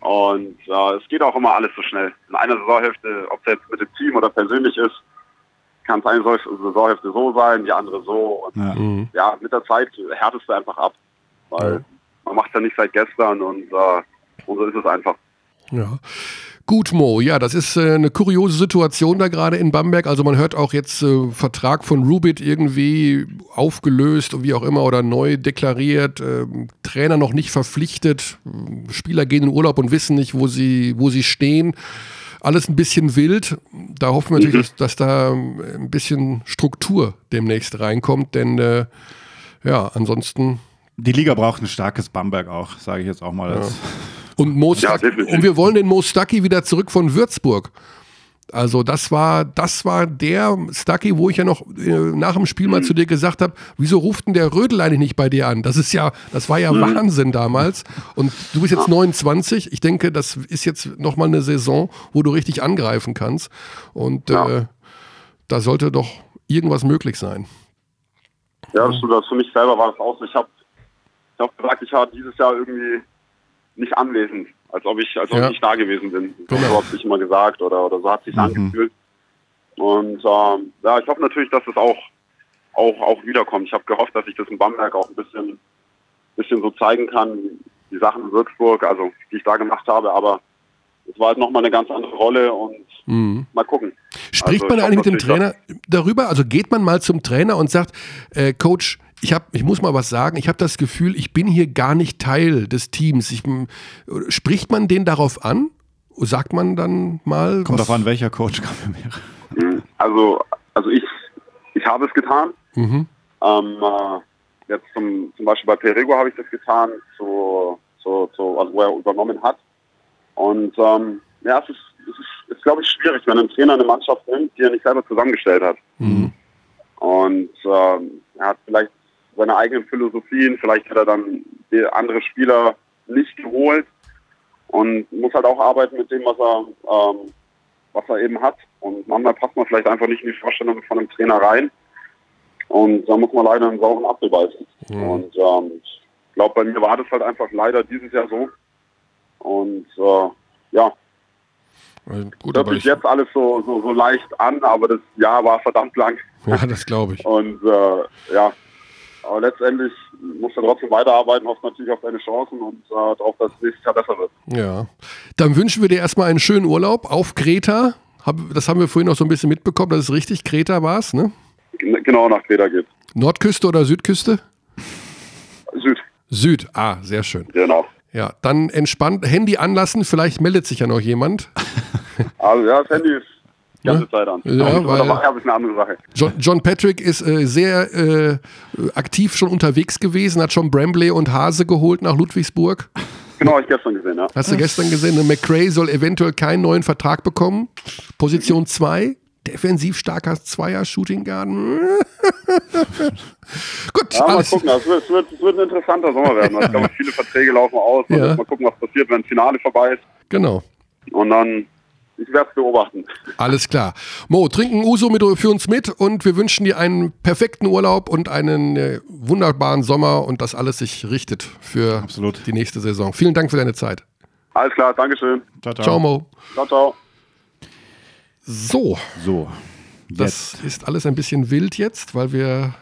Und äh, es geht auch immer alles so schnell. In einer Saisonhälfte, ob es jetzt mit dem Team oder persönlich ist, kann es eine Saisonhälfte so sein, die andere so. Und ja, mhm. ja mit der Zeit härtest du einfach ab. Weil ja. man macht ja nicht seit gestern und, äh, und so ist es einfach.
Ja. Gut, Mo, ja, das ist äh, eine kuriose Situation da gerade in Bamberg. Also man hört auch jetzt äh, Vertrag von Rubit irgendwie aufgelöst und wie auch immer oder neu deklariert, äh, Trainer noch nicht verpflichtet, Spieler gehen in Urlaub und wissen nicht, wo sie, wo sie stehen. Alles ein bisschen wild. Da hoffen wir natürlich, mhm. dass, dass, da ein bisschen Struktur demnächst reinkommt, denn äh, ja, ansonsten.
Die Liga braucht ein starkes Bamberg auch, sage ich jetzt auch mal. Ja.
Und, Mo ja, und wir wollen den Mo Stucky wieder zurück von Würzburg. Also das war, das war der Stucky, wo ich ja noch äh, nach dem Spiel mal mhm. zu dir gesagt habe, wieso ruft denn der Rödel eigentlich nicht bei dir an? Das ist ja, das war ja mhm. Wahnsinn damals. Und du bist jetzt ja. 29. Ich denke, das ist jetzt nochmal eine Saison, wo du richtig angreifen kannst. Und ja. äh, da sollte doch irgendwas möglich sein.
Ja, das, das für mich selber war das auch so. Ich habe ich hab gesagt, ich habe dieses Jahr irgendwie nicht anwesend, als ob ich, als ob ja. ich nicht da gewesen bin. Genau. So habe ich immer gesagt oder, oder so hat sich mhm. angefühlt. Und ähm, ja, ich hoffe natürlich, dass es auch, auch, auch wiederkommt. Ich habe gehofft, dass ich das in Bamberg auch ein bisschen, bisschen so zeigen kann, die Sachen in Würzburg, also die ich da gemacht habe, aber es war halt nochmal eine ganz andere Rolle und mhm. mal gucken.
Spricht also, man eigentlich mit dem Trainer darüber? Also geht man mal zum Trainer und sagt, äh, Coach, ich, hab, ich muss mal was sagen, ich habe das Gefühl, ich bin hier gar nicht Teil des Teams. Ich, spricht man den darauf an? Sagt man dann mal.
Kommt darauf an, welcher Coach kam
mir. Also, also ich, ich habe es getan. Mhm. Ähm, äh, jetzt zum, zum Beispiel bei Perego habe ich das getan, zu, zu, zu, also wo er übernommen hat. Und ähm, ja, es ist, es ist, ist glaube ich, schwierig, wenn ein Trainer eine Mannschaft nimmt, die er nicht selber zusammengestellt hat. Mhm. Und ähm, er hat vielleicht seine eigenen Philosophien. Vielleicht hat er dann andere Spieler nicht geholt und muss halt auch arbeiten mit dem, was er, ähm, was er eben hat. Und manchmal passt man vielleicht einfach nicht in die Vorstellung von einem Trainer rein. Und da muss man leider einen sauren Apfel beißen. Mhm. Und ähm, ich glaube, bei mir war das halt einfach leider dieses Jahr so. Und äh, ja, Gut, hört sich jetzt alles so, so, so leicht an, aber das Jahr war verdammt lang.
Ja, das glaube ich.
Und äh, ja, aber letztendlich musst du trotzdem weiterarbeiten, hoffst natürlich auf deine Chancen und äh, darauf, dass es nächstes Jahr besser wird.
Ja. Dann wünschen wir dir erstmal einen schönen Urlaub auf Kreta. Das haben wir vorhin noch so ein bisschen mitbekommen, das ist richtig. Kreta war es, ne?
Genau, nach Kreta geht.
Nordküste oder Südküste?
Süd.
Süd, ah, sehr schön.
Genau.
Ja, dann entspannt Handy anlassen, vielleicht meldet sich ja noch jemand.
Also ja, das Handy ist ganze ja? Zeit an.
Ja, weil, da habe ich eine andere Sache. John, John Patrick ist äh, sehr äh, aktiv schon unterwegs gewesen, hat schon Brambley und Hase geholt nach Ludwigsburg.
Genau, habe ich gestern gesehen, ja.
Hast du gestern gesehen? McRae soll eventuell keinen neuen Vertrag bekommen. Position 2 defensiv starker Zweier Shooting Guard.
Gut, ja, mal gucken. Es wird, wird, wird, ein interessanter Sommer werden. Ich glaube, viele Verträge laufen aus. Ja. Mal gucken, was passiert, wenn das Finale vorbei ist.
Genau.
Und dann ich werde es beobachten.
Alles klar. Mo, trinken Uso mit, für uns mit und wir wünschen dir einen perfekten Urlaub und einen äh, wunderbaren Sommer und dass alles sich richtet für Absolut. die nächste Saison. Vielen Dank für deine Zeit.
Alles klar, Dankeschön.
Ciao, ciao. Ciao, Mo.
Ciao, ciao.
So.
So.
Jetzt. Das ist alles ein bisschen wild jetzt, weil wir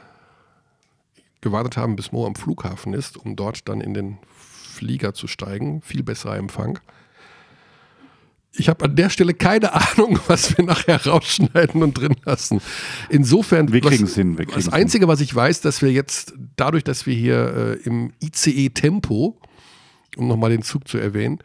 gewartet haben, bis Mo am Flughafen ist, um dort dann in den Flieger zu steigen. Viel besserer Empfang. Ich habe an der Stelle keine Ahnung, was wir nachher rausschneiden und drin lassen. Insofern,
wir kriegen es hin. Wir
das Einzige, was ich weiß, dass wir jetzt, dadurch, dass wir hier äh, im ICE-Tempo, um nochmal den Zug zu erwähnen,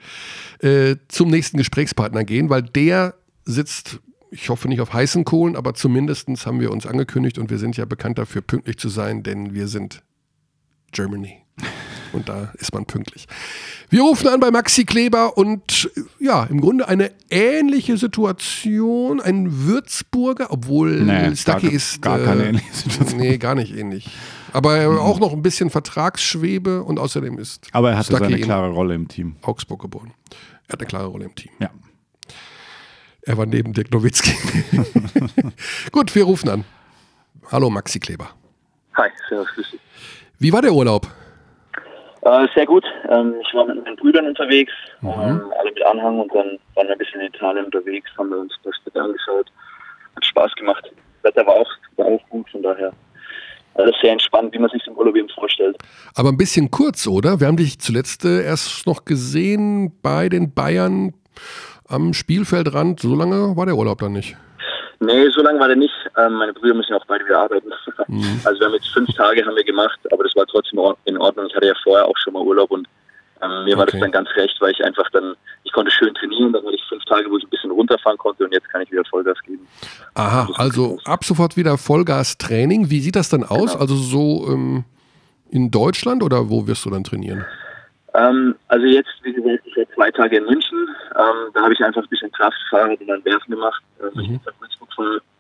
äh, zum nächsten Gesprächspartner gehen, weil der sitzt ich hoffe nicht auf heißen Kohlen, aber zumindest haben wir uns angekündigt und wir sind ja bekannt dafür, pünktlich zu sein, denn wir sind Germany. Und da ist man pünktlich. Wir rufen an bei Maxi Kleber und ja, im Grunde eine ähnliche Situation. Ein Würzburger, obwohl nee, Stucky
gar,
ist.
Gar keine äh, ähnliche Situation.
Nee, gar nicht ähnlich. Aber mhm. auch noch ein bisschen Vertragsschwebe und außerdem ist.
Aber er hatte Stucky seine klare Rolle im Team.
Augsburg geboren. Er hat eine klare Rolle im Team.
Ja.
Er war neben Dirk Nowitzki. Gut, wir rufen an. Hallo Maxi Kleber.
Hi, servus, grüß dich.
Wie war der Urlaub?
Äh, sehr gut. Ähm, ich war mit meinen Brüdern unterwegs, mhm. ähm, alle mit Anhang und dann waren wir ein bisschen in Italien unterwegs, haben wir uns das Wetter angeschaut. Hat Spaß gemacht. Das Wetter war auch, war auch gut, von daher alles sehr entspannt, wie man sich den Urlaub eben vorstellt.
Aber ein bisschen kurz, oder? Wir haben dich zuletzt äh, erst noch gesehen bei den Bayern am Spielfeldrand. So lange war der Urlaub dann nicht.
Nee, so lange war der nicht. Ähm, meine Brüder müssen ja auch beide wieder arbeiten. Mhm. Also wir haben jetzt fünf Tage haben wir gemacht, aber das war trotzdem in Ordnung. Ich hatte ja vorher auch schon mal Urlaub und ähm, mir war das dann ganz recht, weil ich einfach dann, ich konnte schön trainieren, dann hatte ich fünf Tage, wo ich ein bisschen runterfahren konnte und jetzt kann ich wieder Vollgas geben.
Aha, also ab sofort wieder Vollgas-Training. Wie sieht das dann aus? Genau. Also so ähm, in Deutschland oder wo wirst du dann trainieren?
Ähm, also jetzt, wie gesagt, ich war zwei Tage in München. Ähm, da habe ich einfach ein bisschen Kraftfahrrad und dann Werfen gemacht. Ähm, mhm. Ich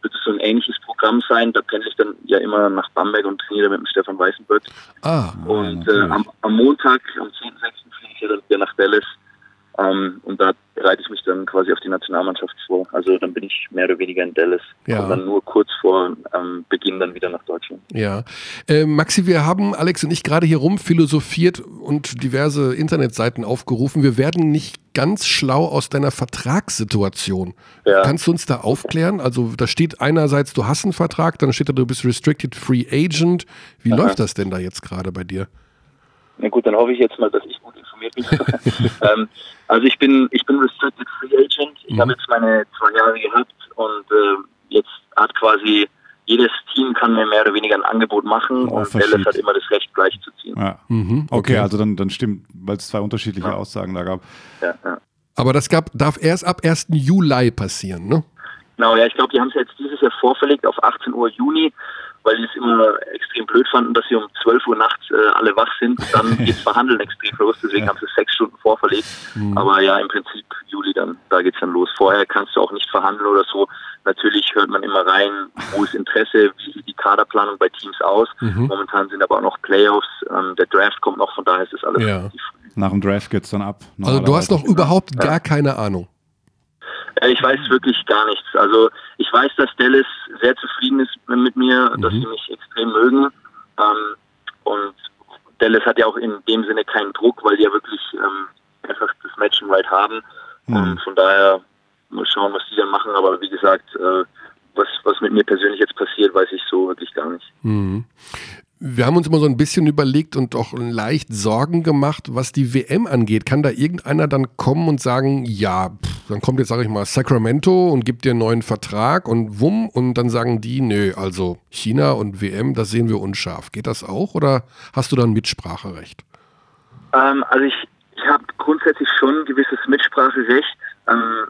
wird es so ein ähnliches Programm sein. Da pendle ich dann ja immer nach Bamberg und trainiere mit dem Stefan Weißenberg.
Ah,
und äh, am, am, Montag, am 10.6. fliege ich ja dann wieder nach Dallas. Ähm, und da bereite ich mich dann quasi auf die Nationalmannschaft vor. Also dann bin ich mehr oder weniger in Dallas. Ja. Und dann nur kurz vor ähm, Beginn dann wieder nach Deutschland.
Ja. Äh, Maxi, wir haben Alex und ich gerade hier rum philosophiert und diverse Internetseiten aufgerufen. Wir werden nicht ganz schlau aus deiner Vertragssituation. Ja. Kannst du uns da aufklären? Also da steht einerseits, du hast einen Vertrag, dann steht da, du bist Restricted Free Agent. Wie Aha. läuft das denn da jetzt gerade bei dir?
Na gut, dann hoffe ich jetzt mal, dass ich gut informiert bin. ähm, also ich bin ich bin Restricted Free Agent. Ich mhm. habe jetzt meine zwei Jahre gehabt und äh, jetzt hat quasi jedes Team kann mir mehr oder weniger ein Angebot machen oh, und Dallas hat immer das Recht, gleich zu ziehen.
Ja. Mhm, okay. okay. also dann, dann stimmt, weil es zwei unterschiedliche ja. Aussagen da gab.
Ja, ja.
Aber das gab, darf erst ab 1. Juli passieren, ne?
Genau, ja, ich glaube, die haben es jetzt dieses Jahr vorverlegt auf 18 Uhr Juni weil die es immer extrem blöd fanden, dass sie um 12 Uhr nachts äh, alle wach sind. Dann geht Verhandeln extrem los, deswegen ja. haben sie es sechs Stunden vorverlegt. Mhm. Aber ja, im Prinzip Juli dann, da geht es dann los. Vorher kannst du auch nicht verhandeln oder so. Natürlich hört man immer rein, wo ist Interesse, wie sieht die Kaderplanung bei Teams aus. Mhm. Momentan sind aber auch noch Playoffs, ähm, der Draft kommt noch, von daher ist das alles
ja. früh. Nach dem Draft geht es dann ab.
Also du hast noch überhaupt gar keine Ahnung.
Ich weiß wirklich gar nichts. Also ich weiß, dass Dallas sehr zufrieden ist mit mir, mhm. dass sie mich extrem mögen. Ähm, und Dallas hat ja auch in dem Sinne keinen Druck, weil die ja wirklich ähm, einfach das Match right haben. Mhm. Und von daher mal schauen, was die dann machen. Aber wie gesagt, äh, was, was mit mir persönlich jetzt passiert, weiß ich so wirklich gar nicht.
Mhm. Wir haben uns immer so ein bisschen überlegt und auch leicht Sorgen gemacht, was die WM angeht. Kann da irgendeiner dann kommen und sagen, ja, pff, dann kommt jetzt, sage ich mal, Sacramento und gibt dir einen neuen Vertrag und wumm, und dann sagen die, nö, also China und WM, das sehen wir unscharf. Geht das auch oder hast du dann Mitspracherecht?
Ähm, also ich, ich habe grundsätzlich schon ein gewisses Mitspracherecht. Ähm,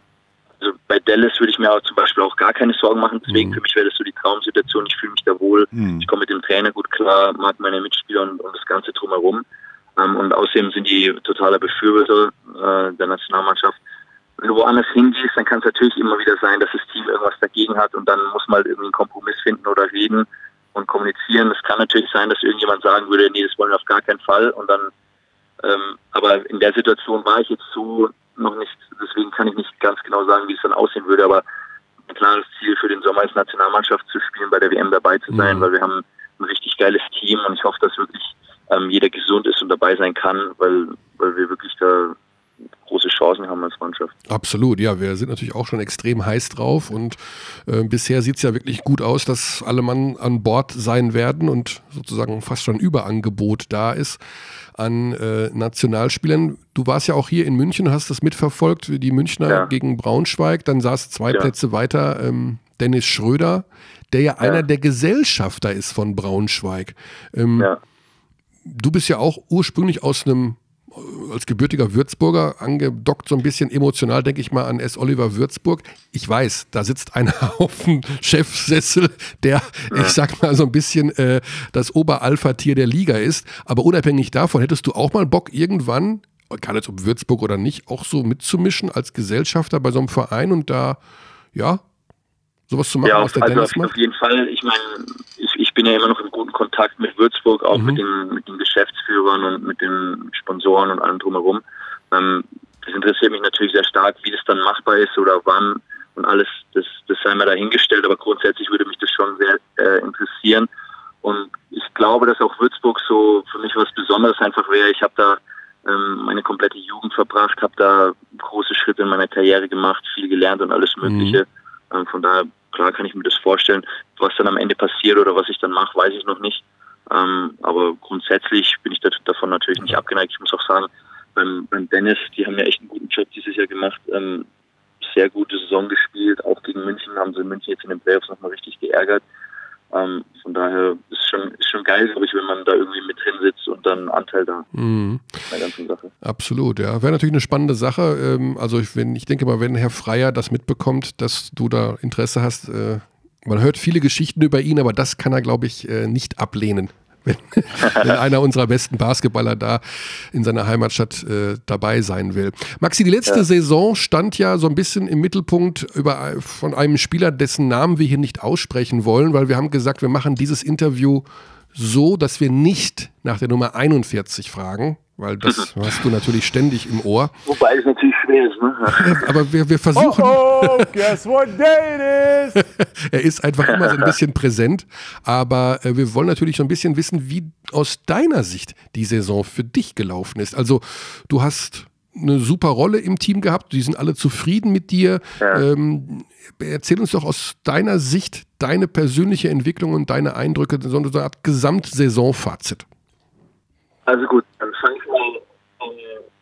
also bei Dallas würde ich mir auch zum Beispiel auch gar keine Sorgen machen. Deswegen mhm. für mich wäre das so die Traumsituation. Ich fühle mich da wohl. Mhm. Ich komme mit dem Trainer gut klar, mag meine Mitspieler und, und das Ganze drumherum. Ähm, und außerdem sind die totaler Befürworter äh, der Nationalmannschaft. Wenn du woanders hingehst, dann kann es natürlich immer wieder sein, dass das Team irgendwas dagegen hat und dann muss man halt irgendwie einen Kompromiss finden oder reden und kommunizieren. Es kann natürlich sein, dass irgendjemand sagen würde, nee, das wollen wir auf gar keinen Fall. Und dann, ähm, aber in der Situation war ich jetzt so noch nicht, deswegen kann ich nicht ganz genau sagen, wie es dann aussehen würde, aber ein klares Ziel für den Sommer ist Nationalmannschaft zu spielen, bei der WM dabei zu sein, mhm. weil wir haben ein richtig geiles Team und ich hoffe, dass wirklich ähm, jeder gesund ist und dabei sein kann, weil, weil wir wirklich da große Chancen haben als Mannschaft.
Absolut, ja, wir sind natürlich auch schon extrem heiß drauf und äh, bisher sieht es ja wirklich gut aus, dass alle Mann an Bord sein werden und sozusagen fast schon Überangebot da ist an äh, Nationalspielern. Du warst ja auch hier in München, hast das mitverfolgt, die Münchner ja. gegen Braunschweig, dann saß zwei ja. Plätze weiter ähm, Dennis Schröder, der ja, ja, einer der Gesellschafter ist von Braunschweig. Ähm, du bist ja auch ursprünglich aus einem als gebürtiger Würzburger angedockt, so ein bisschen emotional, denke ich mal, an S. Oliver Würzburg. Ich weiß, da sitzt einer auf dem Chefsessel, der, ich sag mal, so ein bisschen äh, das Oberalpha-Tier der Liga ist. Aber unabhängig davon, hättest du auch mal Bock, irgendwann, kann jetzt ob Würzburg oder nicht, auch so mitzumischen als Gesellschafter bei so einem Verein und da, ja, sowas zu machen,
ja, was der also macht? Auf jeden Fall, ich meine, ich, ich bin ja immer noch im guten Kontakt mit Würzburg, auch mhm. mit, den, mit den Geschäftsführern und mit den Sponsoren und allem drumherum. Ähm, das interessiert mich natürlich sehr stark, wie das dann machbar ist oder wann und alles, das, das sei mir dahingestellt, aber grundsätzlich würde mich das schon sehr äh, interessieren. Und ich glaube, dass auch Würzburg so für mich was Besonderes einfach wäre. Ich habe da ähm, meine komplette Jugend verbracht, habe da große Schritte in meiner Karriere gemacht, viel gelernt und alles Mögliche. Mhm. Ähm, von daher klar kann ich mir das vorstellen. Was dann am Ende passiert oder was ich dann mache, weiß ich noch nicht. Ähm, aber grundsätzlich bin ich davon natürlich nicht abgeneigt. Ich muss auch sagen, beim, beim Dennis, die haben ja echt einen guten Job dieses Jahr gemacht. Ähm, sehr gute Saison gespielt. Auch gegen München haben sie München jetzt in den Playoffs nochmal richtig geärgert. Ähm, von daher ist schon, ist schon geil, glaube ich, wenn man da irgendwie mit drin sitzt und dann Anteil da mhm.
der ganzen Sache. Absolut, ja. Wäre natürlich eine spannende Sache. Ähm, also ich, wenn, ich denke mal, wenn Herr Freier das mitbekommt, dass du da Interesse hast, äh, man hört viele Geschichten über ihn, aber das kann er, glaube ich, äh, nicht ablehnen wenn, wenn einer unserer besten Basketballer da in seiner Heimatstadt äh, dabei sein will. Maxi, die letzte ja. Saison stand ja so ein bisschen im Mittelpunkt über, von einem Spieler, dessen Namen wir hier nicht aussprechen wollen, weil wir haben gesagt, wir machen dieses Interview so, dass wir nicht nach der Nummer 41 fragen, weil das hast du natürlich ständig im Ohr.
Wobei es natürlich schwer ist, ne?
Aber wir, wir versuchen.
Oh, oh, guess what day it
is? er ist einfach immer so ein bisschen präsent. Aber äh, wir wollen natürlich so ein bisschen wissen, wie aus deiner Sicht die Saison für dich gelaufen ist. Also, du hast eine super Rolle im Team gehabt, die sind alle zufrieden mit dir. Ja. Ähm, erzähl uns doch aus deiner Sicht deine persönliche Entwicklung und deine Eindrücke, so eine Art Gesamtsaisonfazit.
Also gut, dann fange ich mal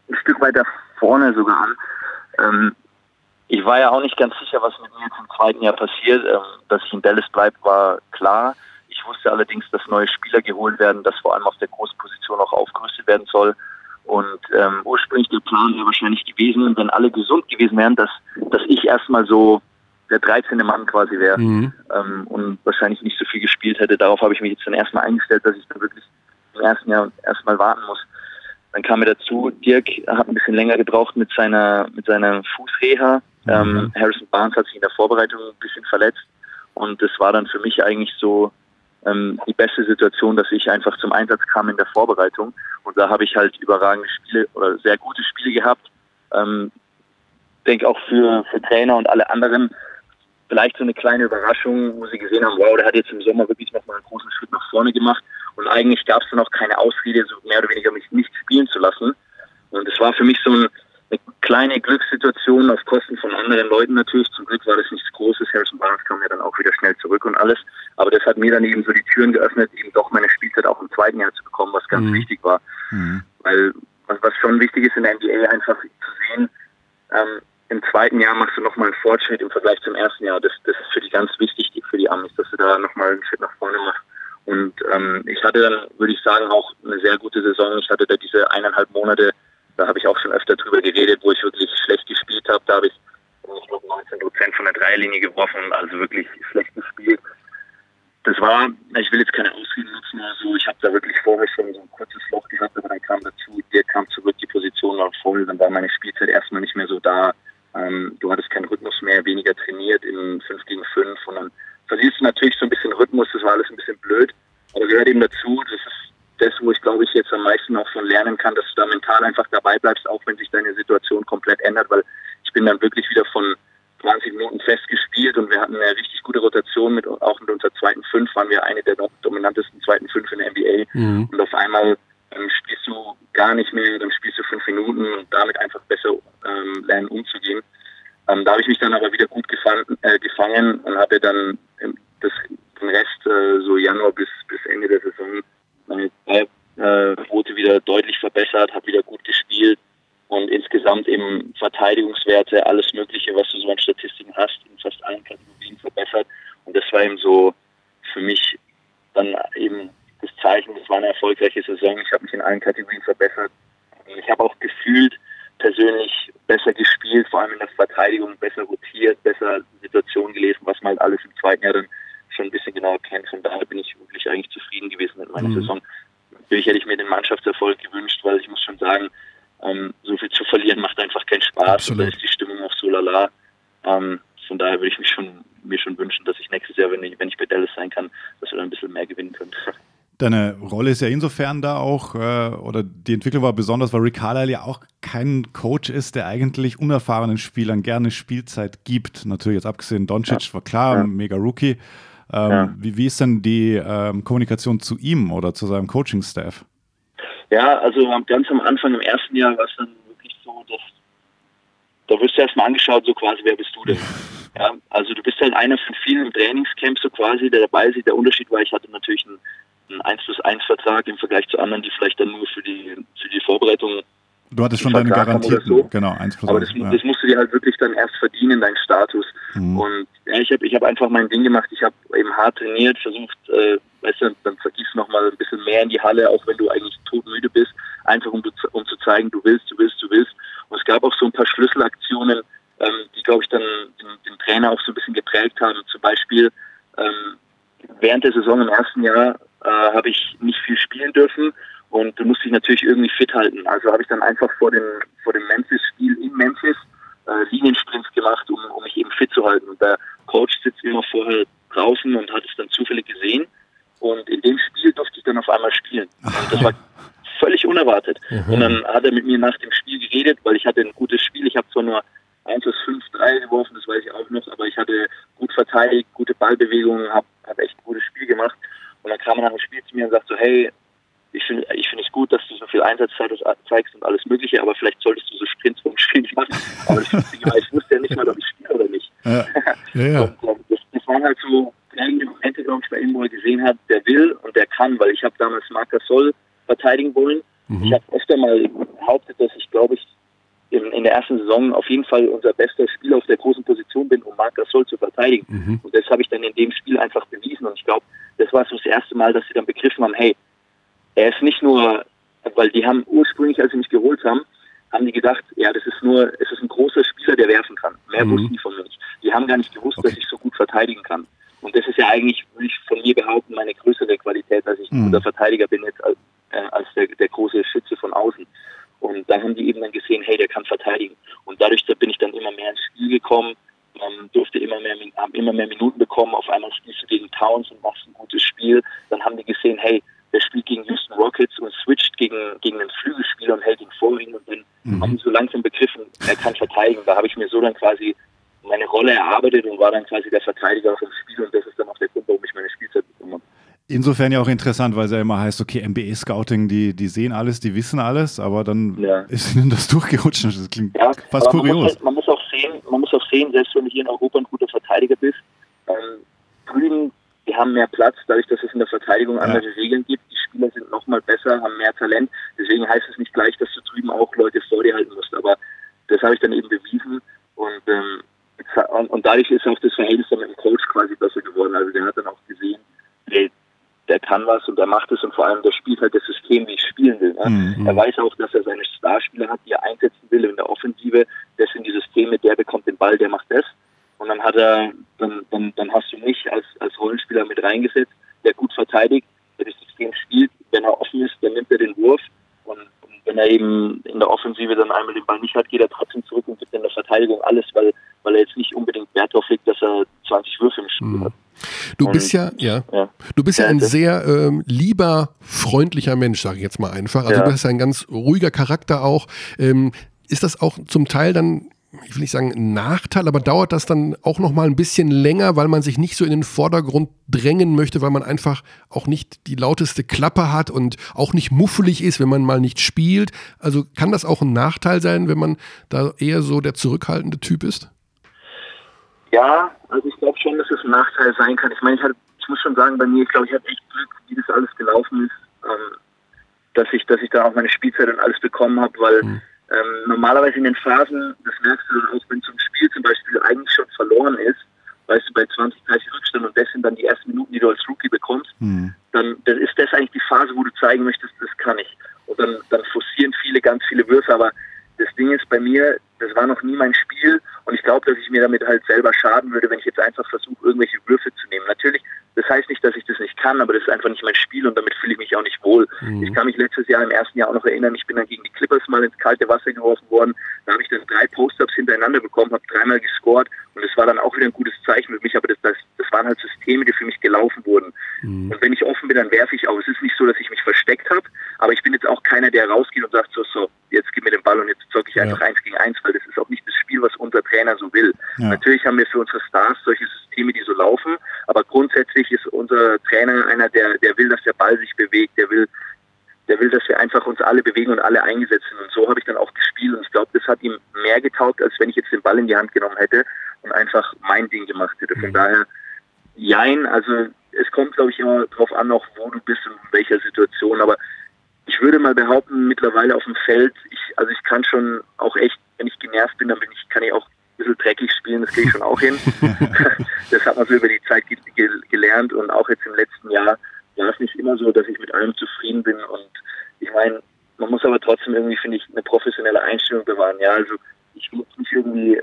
ein Stück weiter vorne sogar an. Ähm, ich war ja auch nicht ganz sicher, was mit mir jetzt im zweiten Jahr passiert. Ähm, dass ich in Dallas bleibe, war klar. Ich wusste allerdings, dass neue Spieler geholt werden, dass vor allem auf der Großposition auch aufgerüstet werden soll. Und ähm, ursprünglich der Plan wäre wahrscheinlich gewesen, wenn alle gesund gewesen wären, dass, dass ich erstmal so der 13. Mann quasi wäre mhm. ähm, und wahrscheinlich nicht so viel gespielt hätte. Darauf habe ich mich jetzt dann erstmal eingestellt, dass ich dann wirklich im ersten Jahr erstmal warten muss. Dann kam mir dazu, Dirk hat ein bisschen länger gebraucht mit seiner mit seiner Fußreha. Mhm. Ähm, Harrison Barnes hat sich in der Vorbereitung ein bisschen verletzt und das war dann für mich eigentlich so ähm, die beste Situation, dass ich einfach zum Einsatz kam in der Vorbereitung und da habe ich halt überragende Spiele oder sehr gute Spiele gehabt. Ähm, denke auch für, für Trainer und alle anderen vielleicht so eine kleine Überraschung, wo sie gesehen haben, wow, der hat jetzt im Sommer wirklich nochmal einen großen Schritt nach vorne gemacht. Und eigentlich gab es dann auch keine Ausrede, so mehr oder weniger mich nicht spielen zu lassen. Und es war für mich so ein, eine kleine Glückssituation auf Kosten von anderen Leuten natürlich. Zum Glück war das nichts Großes. Harrison Barnes kam ja dann auch wieder schnell zurück und alles. Aber das hat mir dann eben so die Türen geöffnet, eben doch meine Spielzeit auch im zweiten Jahr zu bekommen, was ganz mhm. wichtig war. Mhm. Weil was, schon wichtig ist in der NBA einfach zu sehen, ähm, im zweiten Jahr machst du nochmal einen Fortschritt im Vergleich zum ersten Jahr. Das, das ist für die ganz wichtig, für die Amis, dass du da nochmal einen Schritt nach vorne machst. Und ähm, ich hatte dann, würde ich sagen, auch eine sehr gute Saison. Ich hatte da diese eineinhalb Monate, da habe ich auch schon öfter drüber geredet, wo ich wirklich schlecht gespielt habe. Da habe ich, ich glaube, 19 Dreierlinie geworfen, also wirklich schlecht gespielt. Das war, ich will jetzt keine Ausreden nutzen oder so, ich habe da wirklich vorher schon so ein kurzes Loch gehabt, aber dann kam dazu, der kam zurück, die Position war voll, dann war meine Spielzeit erstmal nicht mehr so da. Ähm, du hattest keinen Rhythmus mehr, weniger trainiert in 5 gegen 5 und dann verlierst du natürlich so ein bisschen Rhythmus, das war alles ein bisschen blöd, aber gehört eben dazu, das ist das, wo ich glaube ich jetzt am meisten auch von lernen kann, dass du da mental einfach dabei bleibst, auch wenn sich deine Situation komplett ändert, weil ich bin dann wirklich wieder von 20 Minuten fest gespielt und wir hatten eine richtig gute Rotation mit, auch mit unserer zweiten Fünf waren wir eine der dominantesten zweiten Fünf in der NBA mhm. und auf einmal ähm, spielst du gar nicht mehr, dann spielst du fünf Minuten und damit einfach besser ähm, lernen umzugehen. Ähm, da habe ich mich dann aber wieder gut gefangen, äh, gefangen und hatte dann das, den Rest äh, so Januar bis, bis Ende der Saison. Meine Quote wieder deutlich verbessert, habe wieder gut gespielt und insgesamt eben Verteidigungswerte, alles Mögliche, was du so an Statistiken hast, in fast allen Kategorien verbessert. Und das war eben so für mich dann eben das Zeichen, das war eine erfolgreiche Saison. Ich habe mich in allen Kategorien verbessert. Ich habe auch gefühlt persönlich besser gespielt, vor allem in der Verteidigung, besser rotiert, besser Situationen gelesen, was man halt alles im zweiten Jahr dann schon ein bisschen genauer kennt. Von daher bin ich wirklich eigentlich zufrieden gewesen mit meiner mhm. Saison. Natürlich hätte ich mir den Mannschaftserfolg gewünscht, weil ich muss schon sagen, ähm, so viel zu verlieren macht einfach keinen Spaß. Absolut. Und da ist die Stimmung auch so lala. Ähm, von daher würde ich mich schon, mir schon wünschen, dass ich nächstes Jahr, wenn ich, wenn ich bei Dallas sein kann, dass wir dann ein bisschen mehr gewinnen können.
Deine Rolle ist ja insofern da auch, äh, oder die Entwicklung war besonders, weil Rick Carlisle ja auch kein Coach ist, der eigentlich unerfahrenen Spielern gerne Spielzeit gibt. Natürlich jetzt abgesehen, Doncic ja. war klar, ja. mega Rookie. Ähm, ja. wie, wie, ist denn die ähm, Kommunikation zu ihm oder zu seinem Coaching-Staff?
Ja, also ganz am Anfang im ersten Jahr war es dann da wirst du erstmal angeschaut, so quasi, wer bist du denn? Ja, also du bist halt einer von vielen Trainingscamps so quasi, der dabei ist. Der Unterschied war, ich hatte natürlich einen, einen 1 plus 1 Vertrag im Vergleich zu anderen, die vielleicht dann nur für die, für die Vorbereitung
Du hattest schon deine Garantien,
so.
genau, 1
plus Aber das, ja. das, musst du dir halt wirklich dann erst verdienen, deinen Status. Mhm. Und ja, ich habe ich hab einfach mein Ding gemacht. Ich habe eben hart trainiert, versucht, äh, weißt du, dann vergießt noch mal ein bisschen mehr in die Halle, auch wenn du eigentlich todmüde bist, einfach um, um zu zeigen, du willst, du willst, du willst. Und es gab auch so ein paar Schlüsselaktionen, ähm, die, glaube ich, dann den, den, Trainer auch so ein bisschen geprägt haben. Zum Beispiel ähm, während der Saison im ersten Jahr äh, habe ich nicht viel spielen dürfen und du musst dich natürlich irgendwie fit halten. Also habe ich dann einfach vor dem, vor dem Memphis-Spiel in Memphis äh, Liniensprints gemacht, um, um mich eben fit zu halten. Und der Coach sitzt immer vorher draußen und hat es dann zufällig gesehen. Und in dem Spiel durfte ich dann auf einmal spielen. Und das war völlig unerwartet. Mhm. Und dann hat er mit mir nach dem Spiel geredet, weil ich hatte ein gutes Spiel. Ich habe zwar nur 1 aus 5, 3 geworfen, das weiß ich auch noch, aber ich hatte gut verteidigt, gute Ballbewegungen, habe hab echt ein gutes Spiel gemacht. Und dann kam er nach dem Spiel zu mir und sagt so, hey, ich finde ich finde es gut, dass du so viel Einsatzzeit zeigst und alles Mögliche, aber vielleicht solltest du so Sprints vom Spiel nicht machen. Aber ich, ich wusste ja nicht mal, ob ich spiele oder nicht. Ja. Ja, ja. Und, äh, das, das waren halt so prägende Momente, glaube ich, bei ihm, wo er gesehen hat, der will und der kann, weil ich habe damals Marc Gasol verteidigen wollen. Mhm. Ich habe öfter mal behauptet, dass ich, glaube ich, in, in, der ersten Saison auf jeden Fall unser bester Spieler auf der großen Position bin, um Marc Gasol zu verteidigen. Mhm. Und das habe ich dann in dem Spiel einfach bewiesen. Und ich glaube, das war so das erste Mal, dass sie dann begriffen haben, hey, er ist nicht nur, weil die haben ursprünglich, als sie mich geholt haben, haben die gedacht, ja, das ist nur, es ist ein großer Spieler, der werfen kann. Mehr mhm. wussten die von mir nicht. Die haben gar nicht gewusst, okay. dass ich so gut verteidigen kann. Und das ist ja eigentlich, würde ich von mir behaupten, meine größere Qualität, dass ich ein mhm. guter Verteidiger bin jetzt als, äh, als der, der große Schütze von außen. Und da haben die eben dann gesehen, hey, der kann verteidigen. Und dadurch da bin ich dann immer mehr ins Spiel gekommen, ähm, durfte immer mehr, immer mehr Minuten bekommen. Auf einmal spielst du gegen Towns und machst ein gutes Spiel. Dann haben die gesehen, hey, der spielt gegen Houston Rockets und switcht gegen, gegen einen Flügelspieler und hält ihn vor ihm und dann mhm. haben sie so langsam begriffen, er kann verteidigen. Da habe ich mir so dann quasi meine Rolle erarbeitet und war dann quasi der Verteidiger vom Spiel und das ist dann auch der Grund, warum ich meine Spielzeit bekommen habe.
Insofern ja auch interessant, weil es ja immer heißt, okay, NBA-Scouting, die, die sehen alles, die wissen alles, aber dann ja. ist ihnen das durchgerutscht. Das klingt ja, fast kurios.
Man muss, halt, man muss, auch sehen, man muss auch sehen, selbst wenn du hier in Europa ein guter Verteidiger bist, ähm, drüben die haben mehr Platz, dadurch, dass es in der Verteidigung ja. andere Regeln gibt. Die Spieler sind nochmal besser, haben mehr Talent. Deswegen heißt es nicht gleich, dass du drüben auch Leute vor dir halten musst. Aber das habe ich dann eben bewiesen. Und, ähm, und dadurch ist auch das Verhältnis dann mit dem Coach quasi besser geworden. Also der hat dann auch der kann was und er macht es und vor allem der spielt halt das System, wie ich spielen will. Ne? Mhm. Er weiß auch, dass er seine Starspieler hat, die er einsetzen will in der Offensive. Das sind die Systeme, der bekommt den Ball, der macht das. Und dann hat er hast du mich als, als Rollenspieler mit reingesetzt, der gut verteidigt, der das System spielt. Wenn er offen ist, dann nimmt er den Wurf. Und, und wenn er eben in der Offensive dann einmal den Ball nicht hat, geht er trotzdem zurück und gibt in der Verteidigung alles, weil, weil er jetzt nicht unbedingt Wert darauf legt, dass er 20 Würfe im Spiel mhm. hat.
Du und, bist ja, ja, ja, du bist ja, ja ein sehr ähm, lieber, freundlicher Mensch, sage ich jetzt mal einfach. Also ja. du hast ein ganz ruhiger Charakter auch. Ähm, ist das auch zum Teil dann ich will nicht sagen ein Nachteil, aber dauert das dann auch noch mal ein bisschen länger, weil man sich nicht so in den Vordergrund drängen möchte, weil man einfach auch nicht die lauteste Klappe hat und auch nicht muffelig ist, wenn man mal nicht spielt. Also kann das auch ein Nachteil sein, wenn man da eher so der zurückhaltende Typ ist?
Ja, also ich glaube schon, dass es ein Nachteil sein kann. Ich meine, ich, ich muss schon sagen, bei mir, ich glaube, ich hatte echt Glück, wie das alles gelaufen ist, ähm, dass ich, dass ich da auch meine Spielzeit und alles bekommen habe, weil mhm ähm, normalerweise in den Phasen, das merkst du dann auch, wenn zum Spiel zum Beispiel eigentlich schon verloren ist, weißt du, bei 20, 30 Rückstand und das sind dann die ersten Minuten, die du als Rookie bekommst, mhm. dann, dann ist das eigentlich die Phase, wo du zeigen möchtest, das kann ich. Und dann, dann forcieren viele ganz viele Würfe, aber das Ding ist bei mir, das war noch nie mein Spiel und ich glaube, dass ich mir damit halt selber schaden würde, wenn ich jetzt einfach versuche, irgendwelche Würfe zu nehmen. Natürlich, das heißt nicht, dass ich das nicht kann, aber das ist einfach nicht mein Spiel und damit fühle ich mich auch nicht wohl. Mhm. Ich kann mich letztes Jahr im ersten Jahr auch noch erinnern, ich bin dann gegen die Clippers mal ins kalte Wasser geworfen worden. Da habe ich dann drei Post-ups hintereinander bekommen, habe dreimal gescored und es war dann auch wieder ein gutes Zeichen für mich, aber das, das, das waren halt Systeme, die für mich gelaufen wurden. Mhm. Und wenn ich offen bin, dann werfe ich auch. Es ist nicht so, dass ich mich versteckt habe, aber ich bin jetzt auch keiner, der rausgeht und sagt so, so, jetzt gib mir den Ball und jetzt zocke ich ja. einfach eins gegen eins, weil das ist auch nicht das Spiel, was unser Trainer so will. Ja. Natürlich haben wir für unsere Stars solche Systeme, die so laufen, aber grundsätzlich ist unser Trainer einer, der, der will, dass der Ball sich bewegt, der will, der will, dass wir einfach uns alle bewegen und alle eingesetzt sind. Und so habe ich dann auch gespielt und ich glaube, das hat ihm mehr getaugt, als wenn ich jetzt den Ball in die Hand genommen hätte und einfach mein Ding gemacht hätte. Von mhm. daher, jein, also es kommt, glaube ich, immer darauf an, auch wo du bist und in welcher Situation, aber ich würde mal behaupten, mittlerweile auf dem Feld, ich, also ich kann schon auch echt, wenn ich genervt bin, dann bin ich, kann ich auch bisschen dreckig spielen, das kriege ich schon auch hin. das hat man so über die Zeit ge ge gelernt und auch jetzt im letzten Jahr war es nicht immer so, dass ich mit allem zufrieden bin und ich meine, man muss aber trotzdem irgendwie, finde ich, eine professionelle Einstellung bewahren. Ja, also ich will nicht irgendwie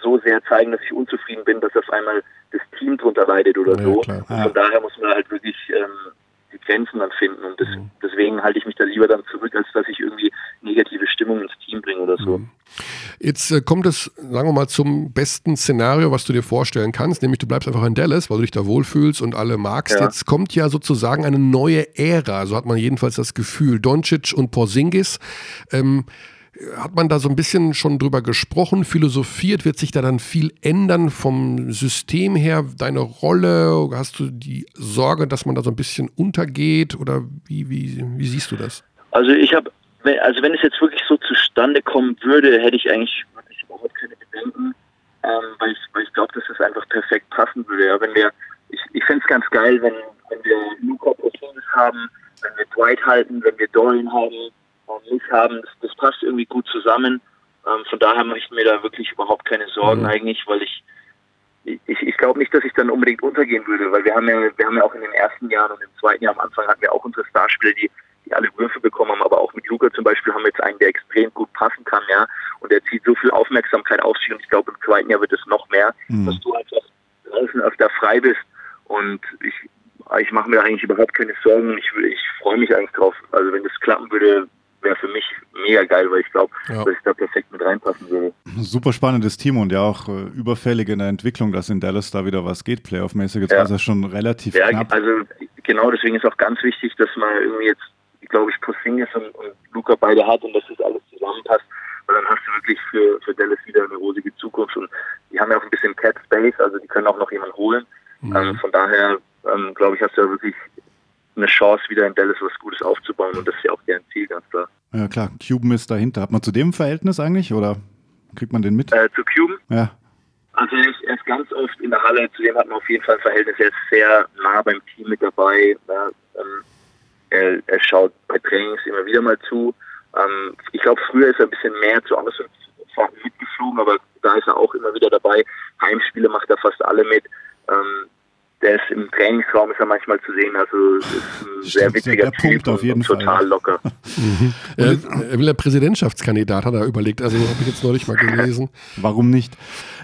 so sehr zeigen, dass ich unzufrieden bin, dass auf einmal das Team drunter leidet oder ja, so. Klar. Von daher muss man halt wirklich ähm, die Grenzen dann finden. Und das, mhm. deswegen halte ich mich da lieber dann zurück, als dass ich irgendwie negative Stimmung ins Team bringe oder so. Mhm.
Jetzt äh, kommt es, sagen wir mal, zum besten Szenario, was du dir vorstellen kannst, nämlich du bleibst einfach in Dallas, weil du dich da wohlfühlst und alle magst. Ja. Jetzt kommt ja sozusagen eine neue Ära, so hat man jedenfalls das Gefühl. Doncic und Porzingis. Ähm, hat man da so ein bisschen schon drüber gesprochen, philosophiert? Wird sich da dann viel ändern vom System her? Deine Rolle? Hast du die Sorge, dass man da so ein bisschen untergeht? Oder wie, wie, wie siehst du das?
Also ich habe, also wenn es jetzt wirklich so zustande kommen würde, hätte ich eigentlich wirklich überhaupt keine Bedenken, ähm, weil ich, weil ich glaube, dass es einfach perfekt passen würde. Ja, wenn wir, ich, ich fände es ganz geil, wenn, wenn wir Luca Porzingis haben, wenn wir Dwight halten, wenn wir Dorian haben, nicht haben, das, das passt irgendwie gut zusammen. Ähm, von daher mache ich mir da wirklich überhaupt keine Sorgen mhm. eigentlich, weil ich ich, ich glaube nicht, dass ich dann unbedingt untergehen würde, weil wir haben ja, wir haben ja auch in den ersten Jahren und im zweiten Jahr am Anfang hatten wir auch unsere Starspieler, die, die alle Würfe bekommen haben, aber auch mit Luca zum Beispiel haben wir jetzt einen, der extrem gut passen kann, ja, und der zieht so viel Aufmerksamkeit auf sich und ich glaube im zweiten Jahr wird es noch mehr, mhm. dass du einfach draußen öfter frei bist und ich, ich mache mir eigentlich überhaupt keine Sorgen, ich, ich freue mich eigentlich drauf, also wenn das klappen würde, wäre für mich mega geil, weil ich glaube, ja. dass ich da perfekt mit reinpassen würde.
Super spannendes Team und ja auch äh, überfällig in der Entwicklung, dass in Dallas da wieder was geht, Playoff-mäßig. Jetzt ja. war es ja schon relativ ja, knapp.
Also genau deswegen ist auch ganz wichtig, dass man irgendwie jetzt, glaube ich, Porzingis und, und Luca beide hat und dass das alles zusammenpasst. Weil dann hast du wirklich für, für Dallas wieder eine rosige Zukunft und die haben ja auch ein bisschen Cap Space, also die können auch noch jemanden holen. Mhm. Ähm, von daher, ähm, glaube ich, hast du ja wirklich eine Chance, wieder in Dallas was Gutes aufzubauen und das ist ja auch deren Ziel, ganz klar.
Ja klar, Cuban ist dahinter. Hat man zu dem Verhältnis eigentlich oder kriegt man den mit?
Äh, zu Cuban?
Ja.
Also er ist, er ist, ganz oft in der Halle, zu dem hat man auf jeden Fall ein Verhältnis. Er ist sehr nah beim Team mit dabei. Ja, ähm, er, er, schaut bei Trainings immer wieder mal zu. Ähm, ich glaube, früher ist er ein bisschen mehr zu Ausfahrten mitgeflogen, aber da ist er auch immer wieder dabei. Heimspiele macht er fast alle mit. Ähm, der ist im Trainingsraum ist er manchmal zu sehen. Also ist ein sehr witziger
Typ Punkt auf jeden
total
Fall.
locker.
mhm. er, er will der Präsidentschaftskandidat, hat er überlegt. Also habe ich jetzt neulich mal gelesen.
Warum nicht?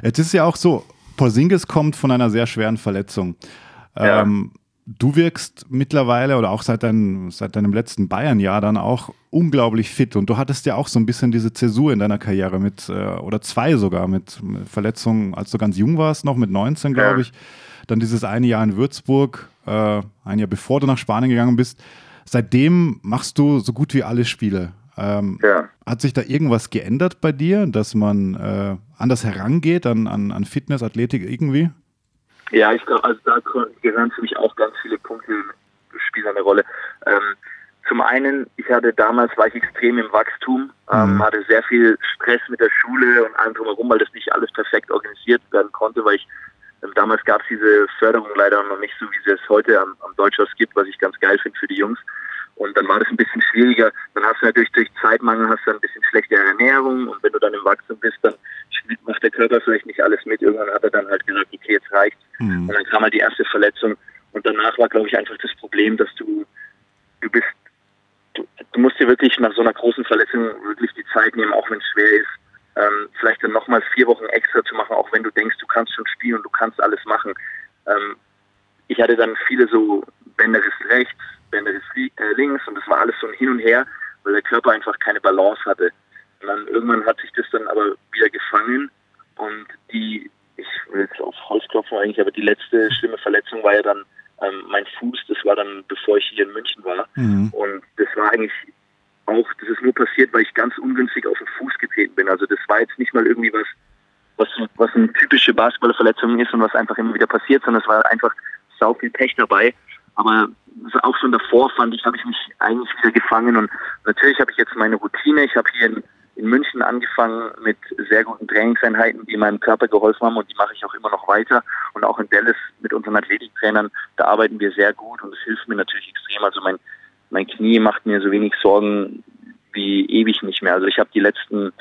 Jetzt ist ja auch so, Porzingis kommt von einer sehr schweren Verletzung. Ja. Ähm, du wirkst mittlerweile oder auch seit, dein, seit deinem letzten Bayern-Jahr dann auch unglaublich fit und du hattest ja auch so ein bisschen diese Zäsur in deiner Karriere mit, äh, oder zwei sogar, mit, Verletzungen, als du ganz jung warst, noch mit 19, glaube ich. Dann dieses eine Jahr in Würzburg, äh, ein Jahr bevor du nach Spanien gegangen bist. Seitdem machst du so gut wie alle Spiele. Ähm, ja. Hat sich da irgendwas geändert bei dir, dass man äh, anders herangeht an, an, an Fitness, Athletik irgendwie?
Ja, ich glaube, also da gehören für mich auch ganz viele Punkte, spielen eine Rolle. Ähm, zum einen, ich hatte damals, war ich extrem im Wachstum, ähm, mhm. hatte sehr viel Stress mit der Schule und allem drumherum, weil das nicht alles perfekt organisiert werden konnte, weil ich ähm, damals gab es diese Förderung leider noch nicht so, wie sie es heute am, am Deutschhaus gibt, was ich ganz geil finde für die Jungs. Und dann war das ein bisschen schwieriger. Dann hast du natürlich durch Zeitmangel hast du ein bisschen schlechtere Ernährung und wenn du dann im Wachstum bist, dann macht der Körper vielleicht nicht alles mit. Irgendwann hat er dann halt gesagt, okay, jetzt reicht. Mhm. Und dann kam halt die erste Verletzung. Und danach war, glaube ich, einfach das Problem, dass du, du bist, du, du musst dir wirklich nach so einer großen Verletzung wirklich die Zeit nehmen, auch wenn es schwer ist. Ähm, vielleicht dann nochmal vier Wochen extra zu machen, auch wenn du denkst, du kannst schon spielen und du kannst alles machen. Ähm, ich hatte dann viele so Bänderriss rechts, Bänderriss äh, links und das war alles so ein Hin und Her, weil der Körper einfach keine Balance hatte. Und dann irgendwann hat sich das dann aber wieder gefangen und die, ich will jetzt auf Holz klopfen eigentlich, aber die letzte schlimme Verletzung war ja dann ähm, mein Fuß, das war dann bevor ich hier in München war. Mhm. Und das war eigentlich auch, das ist nur passiert, weil ich ganz ungünstig auf den Fuß getreten bin. Also das war jetzt nicht mal irgendwie was, was, was eine typische Basketballerverletzung ist und was einfach immer wieder passiert, sondern es war einfach sau viel Pech dabei. Aber auch schon davor fand ich, habe ich mich eigentlich wieder gefangen und natürlich habe ich jetzt meine Routine. Ich habe hier in in München angefangen mit sehr guten Trainingseinheiten, die meinem Körper geholfen haben und die mache ich auch immer noch weiter. Und auch in Dallas mit unseren Athletiktrainern, da arbeiten wir sehr gut und es hilft mir natürlich extrem. Also mein, mein Knie macht mir so wenig Sorgen wie ewig nicht mehr. Also ich habe die letzten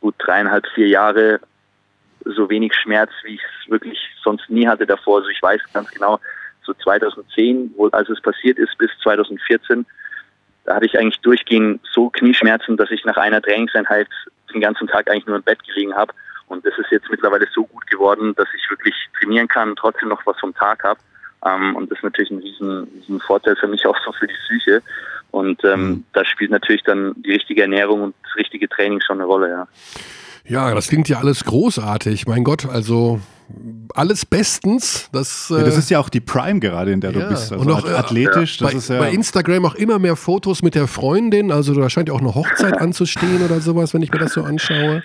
gut dreieinhalb, vier Jahre so wenig Schmerz, wie ich es wirklich sonst nie hatte davor. Also ich weiß ganz genau, so 2010, wo, als es passiert ist, bis 2014, da hatte ich eigentlich durchgehend so Knieschmerzen, dass ich nach einer Trainingseinheit den ganzen Tag eigentlich nur im Bett gelegen habe. Und das ist jetzt mittlerweile so gut geworden, dass ich wirklich trainieren kann, trotzdem noch was vom Tag habe. Ähm, und das ist natürlich ein riesen, riesen Vorteil für mich auch so für die Psyche. Und ähm, mhm. da spielt natürlich dann die richtige Ernährung und das richtige Training schon eine Rolle, ja.
Ja, das klingt ja alles großartig. Mein Gott, also alles bestens. Das,
ja, das ist ja auch die Prime gerade, in der ja. du bist. Also und auch, athletisch.
Ja. Bei,
ja
bei, Instagram auch immer mehr Fotos mit der Freundin. Also da scheint ja auch eine Hochzeit anzustehen oder sowas, wenn ich mir das so anschaue.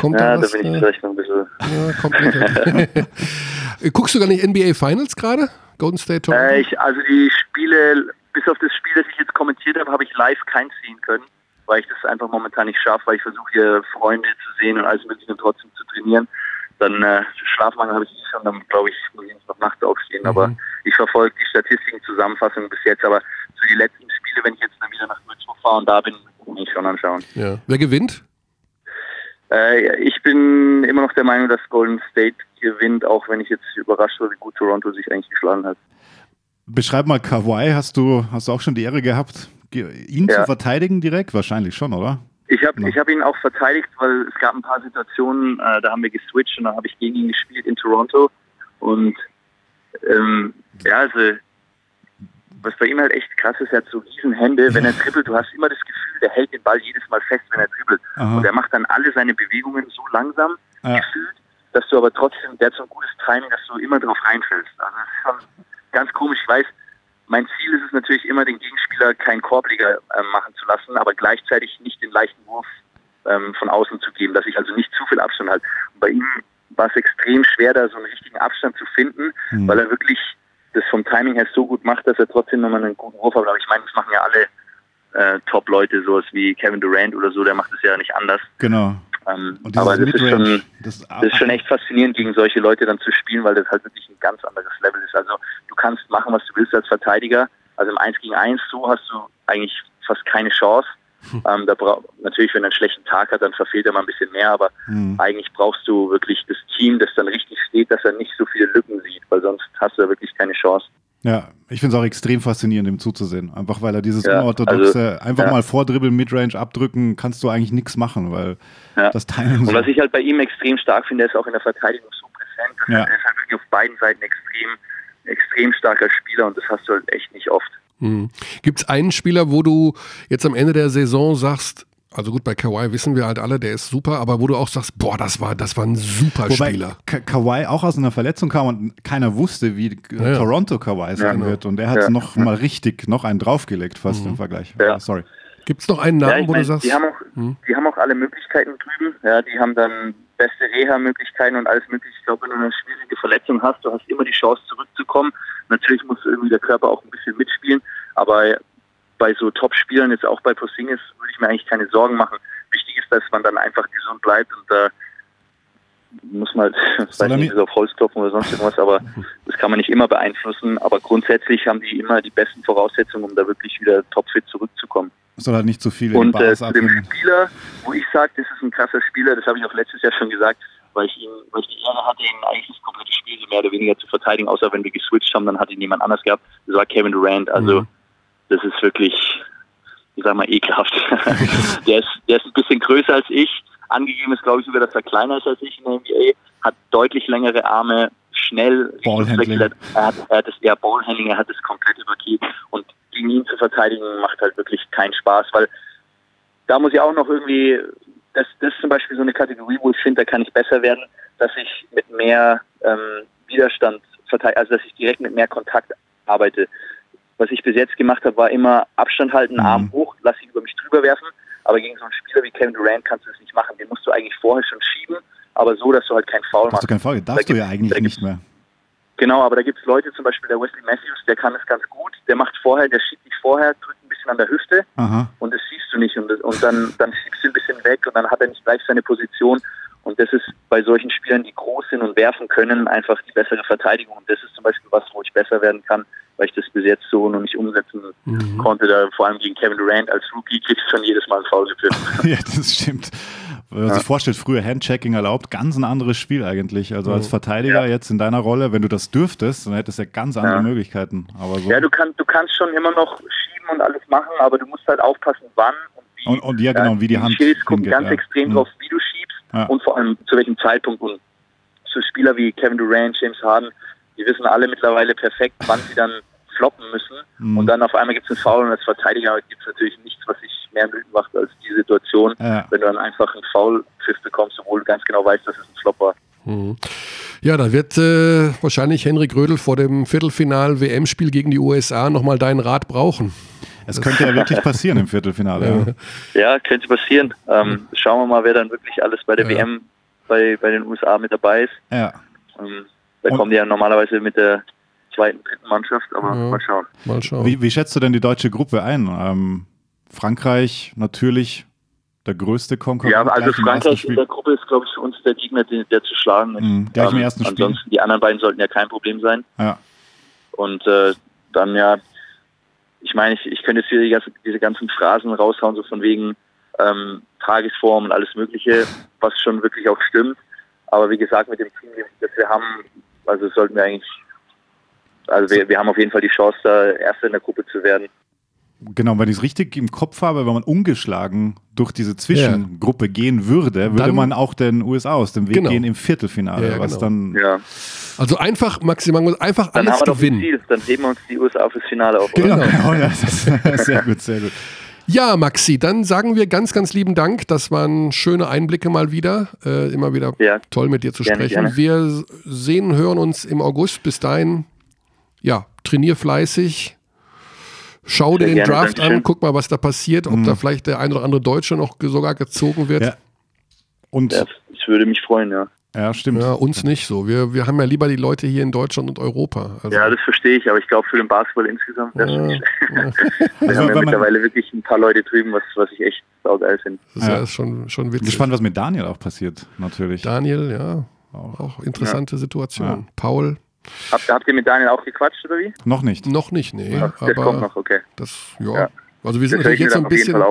Kommt ja, da, was, da bin ich vielleicht noch ein bisschen. Ja,
kommt Guckst du gar nicht NBA Finals gerade? Golden State Toronto?
Äh, ich, also die Spiele, bis auf das Spiel, das ich jetzt kommentiert habe, habe ich live keins sehen können, weil ich das einfach momentan nicht schaffe, weil ich versuche hier Freunde zu sehen und alles mögliche und trotzdem zu trainieren dann äh, Schlafmangel habe ich nicht schon, dann glaube ich, muss ich noch nachts aufstehen. Mhm. Aber ich verfolge die Statistiken, Zusammenfassung bis jetzt. Aber so die letzten Spiele, wenn ich jetzt dann wieder nach Würzburg fahre und da bin, muss ich schon anschauen.
Ja. Wer gewinnt?
Äh, ich bin immer noch der Meinung, dass Golden State gewinnt, auch wenn ich jetzt überrascht war, wie gut Toronto sich eigentlich geschlagen hat.
Beschreib mal Kawhi, hast du, hast du auch schon die Ehre gehabt, ihn ja. zu verteidigen direkt? Wahrscheinlich schon, oder?
Ich habe ich hab ihn auch verteidigt, weil es gab ein paar Situationen, äh, da haben wir geswitcht und dann habe ich gegen ihn gespielt in Toronto. Und ähm, ja, also was bei ihm halt echt krass ist, er hat so riesen Hände. Wenn er dribbelt, du hast immer das Gefühl, der hält den Ball jedes Mal fest, wenn er dribbelt. Aha. Und er macht dann alle seine Bewegungen so langsam ja. gefühlt, dass du aber trotzdem, der hat so ein gutes Timing, dass du immer drauf reinfällst. Also das ist schon ganz komisch. Ich weiß, mein Ziel ist es natürlich immer, den Gegenspieler keinen Korbleger äh, machen zu lassen, aber gleichzeitig nicht den leichten Wurf ähm, von außen zu geben, dass ich also nicht zu viel Abstand halte. Und bei ihm war es extrem schwer, da so einen richtigen Abstand zu finden, mhm. weil er wirklich das vom Timing her so gut macht, dass er trotzdem nochmal einen guten Wurf hat. Aber ich meine, das machen ja alle äh, Top-Leute, sowas wie Kevin Durant oder so, der macht es ja nicht anders.
Genau.
Ähm, aber das ist, schon, das, das ist schon echt faszinierend, gegen solche Leute dann zu spielen, weil das halt wirklich ein ganz anderes Level ist. Also du kannst machen, was du willst als Verteidiger. Also im 1 gegen 1 so hast du eigentlich fast keine Chance. Hm. Ähm, da natürlich, wenn er einen schlechten Tag hat, dann verfehlt er mal ein bisschen mehr, aber hm. eigentlich brauchst du wirklich das Team, das dann richtig steht, dass er nicht so viele Lücken sieht, weil sonst hast du da wirklich keine Chance.
Ja, ich finde es auch extrem faszinierend, ihm zuzusehen. Einfach weil er dieses ja, unorthodoxe, also, einfach ja. mal vordribbeln, Midrange abdrücken, kannst du eigentlich nichts machen, weil ja. das Timing.
Und was ich halt bei ihm extrem stark finde, ist auch in der Verteidigung so präsent Ja. Er ist halt wirklich auf beiden Seiten extrem, extrem starker Spieler und das hast du halt echt nicht oft.
Mhm. Gibt es einen Spieler, wo du jetzt am Ende der Saison sagst, also gut, bei Kawhi wissen wir halt alle, der ist super, aber wo du auch sagst, boah, das war, das war ein super Wobei Spieler.
Ka Kawhi auch aus einer Verletzung kam und keiner wusste, wie ja, Toronto Kawhi sein ja, wird. Und er hat ja. noch mal richtig noch einen draufgelegt, fast mhm. im Vergleich.
Ja.
Sorry.
Gibt es noch einen Namen, wo
mein,
du sagst?
Die haben, auch, hm? die haben auch alle Möglichkeiten drüben. Ja, die haben dann beste Reha-Möglichkeiten und alles mögliche. Ich glaube, wenn du eine schwierige Verletzung hast, du hast immer die Chance zurückzukommen. Natürlich muss irgendwie der Körper auch ein bisschen mitspielen, aber bei so Top-Spielern, jetzt auch bei Porzingis, würde ich mir eigentlich keine Sorgen machen. Wichtig ist, dass man dann einfach gesund bleibt und da äh, muss man halt, weiß nicht, auf Holz klopfen oder sonst irgendwas, aber das kann man nicht immer beeinflussen. Aber grundsätzlich haben die immer die besten Voraussetzungen, um da wirklich wieder topfit zurückzukommen.
Soll halt nicht zu viel
Und äh, zu dem Spieler, wo ich sage, das ist ein krasser Spieler, das habe ich auch letztes Jahr schon gesagt, weil ich ihn, weil ich die Ehre hatte, ihn eigentlich das komplette Spiel mehr oder weniger zu verteidigen, außer wenn wir geswitcht haben, dann hat ihn jemand anders gehabt. Das war Kevin Durant. Also mhm das ist wirklich, ich sag mal, ekelhaft. der, ist, der ist ein bisschen größer als ich. Angegeben ist, glaube ich, sogar, dass er kleiner ist als ich in der NBA. Hat deutlich längere Arme, schnell.
Ballhandling.
Er hat, er hat das eher Ballhandling, er hat das komplette Paket. Und gegen ihn zu verteidigen macht halt wirklich keinen Spaß, weil da muss ich auch noch irgendwie, das, das ist zum Beispiel so eine Kategorie, wo ich finde, da kann ich besser werden, dass ich mit mehr ähm, Widerstand verteidige, also dass ich direkt mit mehr Kontakt arbeite. Was ich bis jetzt gemacht habe, war immer Abstand halten, mhm. Arm hoch, lass ihn über mich drüber werfen. Aber gegen so einen Spieler wie Kevin Durant kannst du das nicht machen. Den musst du eigentlich vorher schon schieben, aber so, dass du halt keinen Foul machst.
Du keinen Foul, darfst da du ja eigentlich nicht mehr.
Genau, aber da gibt es Leute, zum Beispiel der Wesley Matthews, der kann es ganz gut. Der macht vorher, der schiebt dich vorher, drückt ein bisschen an der Hüfte
Aha.
und das siehst du nicht. Und, das, und dann, dann schiebst du ein bisschen weg und dann hat er nicht gleich seine Position. Und das ist bei solchen Spielern, die groß sind und werfen können, einfach die bessere Verteidigung. Und das ist zum Beispiel was, wo ich besser werden kann, weil ich das bis jetzt so noch nicht umsetzen mhm. konnte. Da vor allem gegen Kevin Durant als Rookie kriegst du schon jedes Mal ein Foul gepfiffen.
ja, das stimmt. Wenn man ja. sich vorstellt, früher Handchecking erlaubt, ganz ein anderes Spiel eigentlich. Also als mhm. Verteidiger ja. jetzt in deiner Rolle, wenn du das dürftest, dann hättest du ja ganz andere ja. Möglichkeiten. Aber so
ja, du, kann, du kannst schon immer noch schieben und alles machen, aber du musst halt aufpassen, wann und wie.
Und, und ja, genau, wie die, die Hand.
Die gucken ganz extrem mhm. drauf, wie du schiebst und vor allem zu welchem Zeitpunkt. Und so Spieler wie Kevin Durant, James Harden, die wissen alle mittlerweile perfekt, wann sie dann floppen müssen. Mhm. Und dann auf einmal gibt es einen Foul und als Verteidiger gibt es natürlich nichts, was sich mehr wütend macht als die Situation, ja. wenn du dann einfach einen Foul-Pfiff bekommst, obwohl du ganz genau weißt, dass es ein Flop war.
Mhm. Ja, da wird äh, wahrscheinlich Henrik Rödel vor dem Viertelfinal-WM-Spiel gegen die USA nochmal deinen Rat brauchen.
Es könnte ja wirklich passieren im Viertelfinale.
Ja, ja könnte passieren. Ähm, schauen wir mal, wer dann wirklich alles bei der ja. WM bei, bei den USA mit dabei ist.
Ja.
Ähm, da kommen die ja normalerweise mit der zweiten, dritten Mannschaft, aber ja, mal schauen.
Mal schauen. Wie, wie, schätzt du denn die deutsche Gruppe ein? Ähm, Frankreich natürlich der größte Konkurrent.
Ja, also Frankreich in der Gruppe ist, glaube ich, für uns der Gegner, der, der zu schlagen ist.
Mhm, gleich im ähm, ersten
Spiel. Ansonsten, die anderen beiden sollten ja kein Problem sein.
Ja.
Und äh, dann ja, ich meine, ich, ich könnte jetzt hier die ganze, diese ganzen Phrasen raushauen, so von wegen ähm, Tagesform und alles Mögliche, was schon wirklich auch stimmt. Aber wie gesagt, mit dem Team, das wir haben, also sollten wir eigentlich also wir, wir haben auf jeden Fall die Chance, da Erster in der Gruppe zu werden.
Genau, wenn ich es richtig im Kopf habe, wenn man ungeschlagen durch diese Zwischengruppe ja. gehen würde, würde dann, man auch den USA aus dem Weg genau. gehen im Viertelfinale. Ja, was genau. dann
ja.
Also einfach maximal, einfach
dann
alles gewinnen.
Ziel. Dann heben wir uns die USA fürs Finale auf.
Genau, oh, ja, sehr gut, sehr gut.
Ja, Maxi, dann sagen wir ganz, ganz lieben Dank. Das waren schöne Einblicke mal wieder. Äh, immer wieder ja. toll mit dir zu gerne, sprechen. Gerne. Wir sehen, hören uns im August. Bis dahin ja, trainier fleißig, schau dir den gerne, Draft an, guck mal, was da passiert, ob mhm. da vielleicht der ein oder andere Deutsche noch sogar gezogen wird. Ja.
Und ja, ich würde mich freuen, ja.
Ja, stimmt.
Ja, uns nicht so. Wir, wir haben ja lieber die Leute hier in Deutschland und Europa.
Also ja, das verstehe ich, aber ich glaube für den Basketball insgesamt wäre es ja, nicht ja. Wir also, haben ja mittlerweile wirklich ein paar Leute drüben, was, was ich echt saugeil finde.
Das ist ja, schon, schon witzig.
Gespannt, was mit Daniel auch passiert, natürlich.
Daniel, ja. Auch, auch interessante Situation. Paul,
Habt, habt, ihr mit Daniel auch gequatscht oder wie?
Noch nicht.
Noch nicht, nee.
Ach, das kommt noch, okay.
Das, ja. ja. Also wir sind natürlich jetzt so ein bisschen,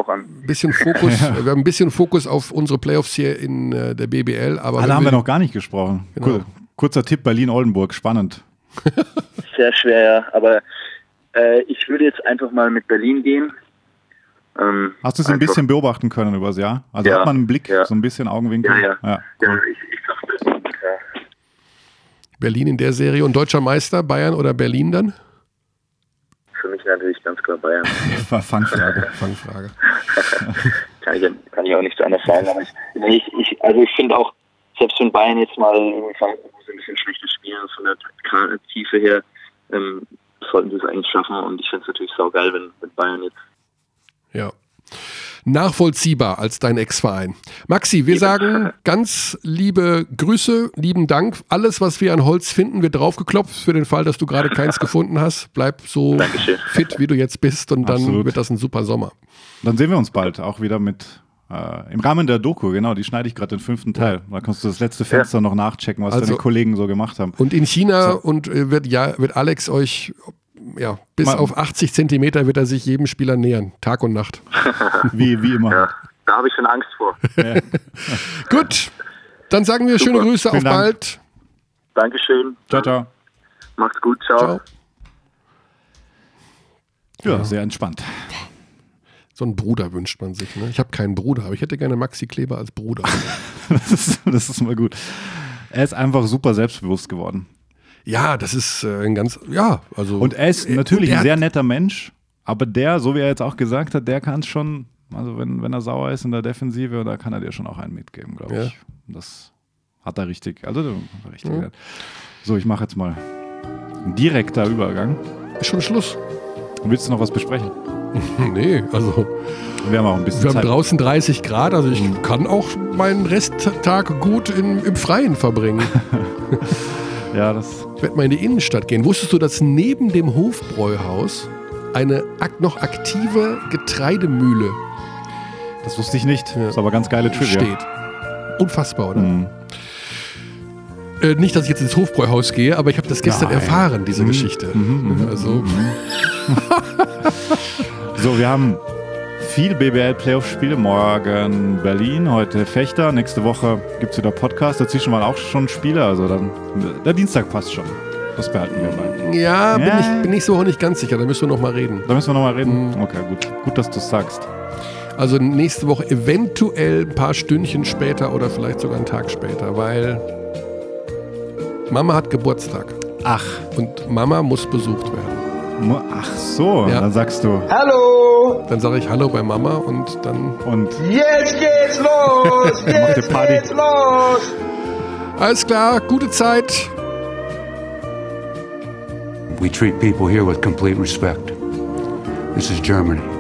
bisschen Fokus, ja. wir haben ein bisschen Fokus auf unsere Playoffs hier in äh, der BBL. Aber
ah, da haben wir noch gar nicht gesprochen. Genau. Cool. Kurzer Tipp Berlin-Oldenburg, spannend.
Sehr schwer, ja. Aber äh, ich würde jetzt einfach mal mit Berlin gehen.
Ähm, Hast du es ein bisschen beobachten können übers Jahr? Also ja, hat man einen Blick, so ein bisschen Augenwinkel?
Ja, ja. ja, cool. ja ich, ich
Berlin in der Serie und deutscher Meister, Bayern oder Berlin dann?
Für mich natürlich ganz klar Bayern.
Fangfrage.
Fangfrage.
kann, ich, kann ich auch nichts anderes sagen. Aber ich, ich, ich also ich finde auch, selbst wenn Bayern jetzt mal so ein bisschen schlechtes spielen von der Tiefe her, ähm, sollten sie es eigentlich schaffen. Und ich finde es natürlich saugeil, wenn, wenn Bayern jetzt
ja nachvollziehbar als dein Ex-Verein. Maxi, wir sagen ganz liebe Grüße, lieben Dank. Alles, was wir an Holz finden, wird draufgeklopft für den Fall, dass du gerade keins gefunden hast. Bleib so Dankeschön. fit, wie du jetzt bist und dann Absolut. wird das ein super Sommer.
Dann sehen wir uns bald auch wieder mit äh, im Rahmen der Doku, genau, die schneide ich gerade den fünften Teil. Da kannst du das letzte Fenster ja. noch nachchecken, was also, deine Kollegen so gemacht haben.
Und in China so. und äh, wird ja wird Alex euch ja, bis Man, auf 80 Zentimeter wird er sich jedem Spieler nähern, Tag und Nacht.
wie, wie immer. Ja,
da habe ich schon Angst vor. Ja.
Gut, dann sagen wir Super. schöne Grüße, Vielen auf Dank. bald.
Dankeschön.
Ciao, ciao.
Macht's gut, ciao. ciao.
Ja, sehr entspannt.
So einen Bruder wünscht man sich. Ne? Ich habe keinen Bruder, aber ich hätte gerne Maxi Kleber als Bruder.
das, ist, das ist mal gut. Er ist einfach super selbstbewusst geworden.
Ja, das ist äh, ein ganz, ja, also.
Und er ist natürlich er ein sehr netter Mensch, aber der, so wie er jetzt auch gesagt hat, der kann es schon, also wenn, wenn er sauer ist in der Defensive, da kann er dir schon auch einen mitgeben, glaube ja. ich. Das hat er richtig, also richtig. Ja. So, ich mache jetzt mal einen direkter Übergang.
Ist schon Schluss.
Willst du noch was besprechen?
nee, also.
Wir haben auch ein bisschen
Wir Zeit. haben draußen 30 Grad, also ich mhm. kann auch meinen Resttag gut in, im Freien verbringen.
ja, das
ich werde mal in die Innenstadt gehen. Wusstest du, dass neben dem Hofbräuhaus eine noch aktive Getreidemühle
das wusste ich nicht. Ja. Ist aber ganz geile Trivia.
Steht. Unfassbar, oder? Mhm. Äh, nicht, dass ich jetzt ins Hofbräuhaus gehe, aber ich habe das gestern Nein. erfahren, diese mhm. Geschichte. Mhm. mhm also. Mhm.
so, wir haben viel BBL-Playoff-Spiele. Morgen Berlin, heute Fechter. Nächste Woche gibt es wieder Podcast. Dazwischen waren auch schon Spiele. Also dann, der Dienstag passt schon. Das behalten wir
bei. Ja, ja. Bin, ich, bin ich so auch nicht ganz sicher. Da müssen wir noch mal reden.
Da müssen wir noch mal reden? Mhm. Okay, gut. Gut, dass du es sagst.
Also nächste Woche eventuell ein paar Stündchen später oder vielleicht sogar einen Tag später, weil Mama hat Geburtstag.
Ach.
Und Mama muss besucht werden.
Ach so, ja. dann sagst du
Hallo. Dann sage ich Hallo bei Mama und dann.
Und.
Jetzt geht's los! Jetzt geht's los!
Alles klar, gute Zeit.
We treat people here with complete respect. This is Germany.